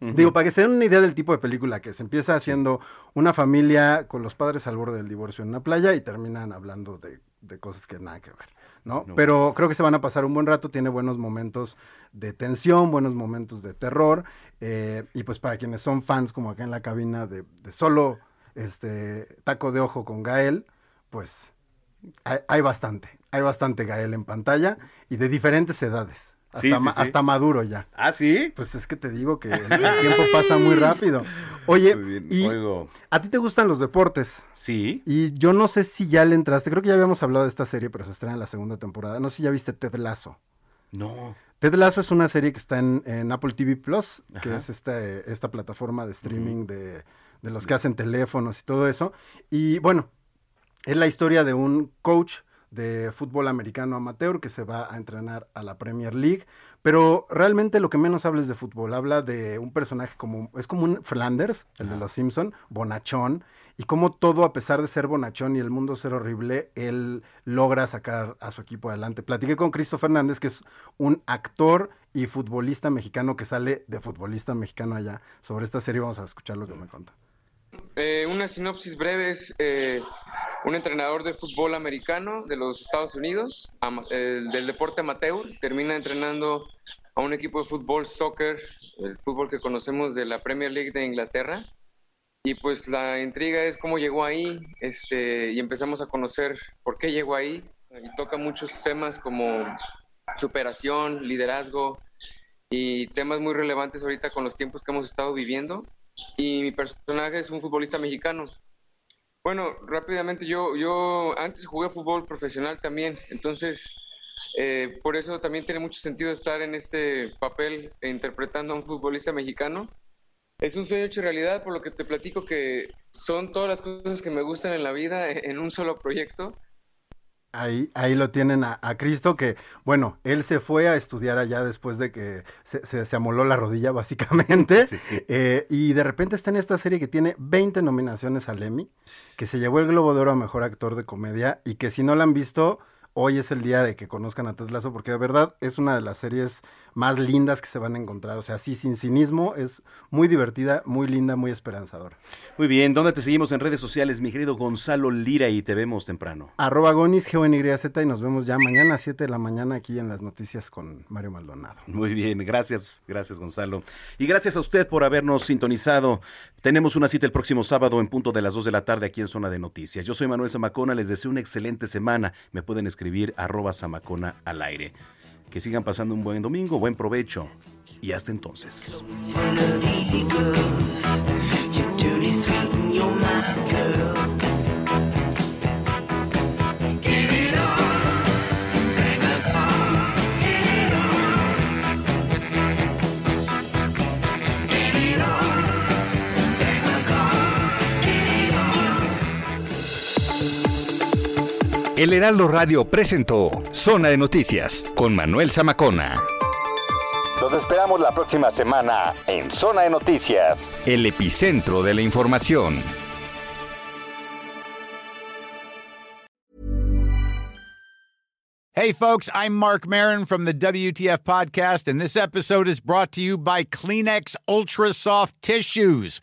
Digo, para que se den una idea del tipo de película que se empieza haciendo una familia con los padres al borde del divorcio en una playa y terminan hablando de, de cosas que nada que ver, ¿no? No. Pero creo que se van a pasar un buen rato, tiene buenos momentos de tensión, buenos momentos de terror, eh, y pues para quienes son fans, como acá en la cabina, de, de solo este taco de ojo con Gael, pues hay, hay bastante, hay bastante Gael en pantalla y de diferentes edades. Hasta, Sí, sí, ma- sí. hasta maduro ya. ¿Ah, sí? Pues es que te digo que el tiempo pasa muy rápido. Oye, Muy y oigo. a ti te gustan los deportes. Sí. Y yo no sé si ya le entraste, creo que ya habíamos hablado de esta serie, pero se estrena en la segunda temporada. No sé si ya viste Ted Lasso. No. Ted Lasso es una serie que está en, en Apple TV Plus, que Ajá. es esta, esta plataforma de streaming de, de los que hacen teléfonos y todo eso. Y bueno, es la historia de un coach de fútbol americano amateur que se va a entrenar a la Premier League, pero realmente lo que menos habla es de fútbol, habla de un personaje como, es como un Flanders, el de los Simpson, bonachón, y cómo todo, a pesar de ser bonachón y el mundo ser horrible, él logra sacar a su equipo adelante. Platiqué con Cristo Fernández, que es un actor y futbolista mexicano que sale de futbolista mexicano allá. Sobre esta serie vamos a escuchar lo que me cuenta. Eh, una sinopsis breve es eh, un entrenador de fútbol americano de los Estados Unidos, ama- del deporte amateur, termina entrenando a un equipo de fútbol, soccer, el fútbol que conocemos de la Premier League de Inglaterra. Y pues la intriga es cómo llegó ahí, este, y empezamos a conocer por qué llegó ahí. Y toca muchos temas como superación, liderazgo y temas muy relevantes ahorita con los tiempos que hemos estado viviendo. Y mi personaje es un futbolista mexicano. Bueno, rápidamente yo, yo antes jugué fútbol profesional también, entonces eh, por eso también tiene mucho sentido estar en este papel e interpretando a un futbolista mexicano. Es un sueño hecho realidad, por lo que te platico que son todas las cosas que me gustan en la vida en un solo proyecto. Ahí, ahí lo tienen a, a Cristo, que bueno, él se fue a estudiar allá después de que se, se, se amoló la rodilla, básicamente. Eh, y de repente está en esta serie que tiene 20 nominaciones al Emmy, que se llevó el Globo de Oro a Mejor Actor de Comedia, y que si no la han visto, hoy es el día de que conozcan a Ted Lasso, porque de verdad es una de las series más lindas que se van a encontrar. O sea, así sin cinismo, es muy divertida, muy linda, muy esperanzadora. Muy bien, ¿dónde te seguimos en redes sociales, mi querido Gonzalo Lira? Y te vemos temprano. Arroba Gonis, G-O-N-Y-Z, y nos vemos ya mañana a 7 de la mañana aquí en las noticias con Mario Maldonado. Muy bien, gracias, gracias Gonzalo. Y gracias a usted por habernos sintonizado. Tenemos una cita el próximo sábado en punto de las 2 de la tarde aquí en Zona de Noticias. Yo soy Manuel Zamacona, les deseo una excelente semana. Me pueden escribir arroba Zamacona al aire. Que sigan pasando un buen domingo, buen provecho y hasta entonces. El Heraldo Radio presentó Zona de Noticias con Manuel Zamacona. Los esperamos la próxima semana en Zona de Noticias, el epicentro de la información. Hey, folks, I'm Mark Marin from the WTF Podcast, and this episode is brought to you by Kleenex Ultra Soft Tissues,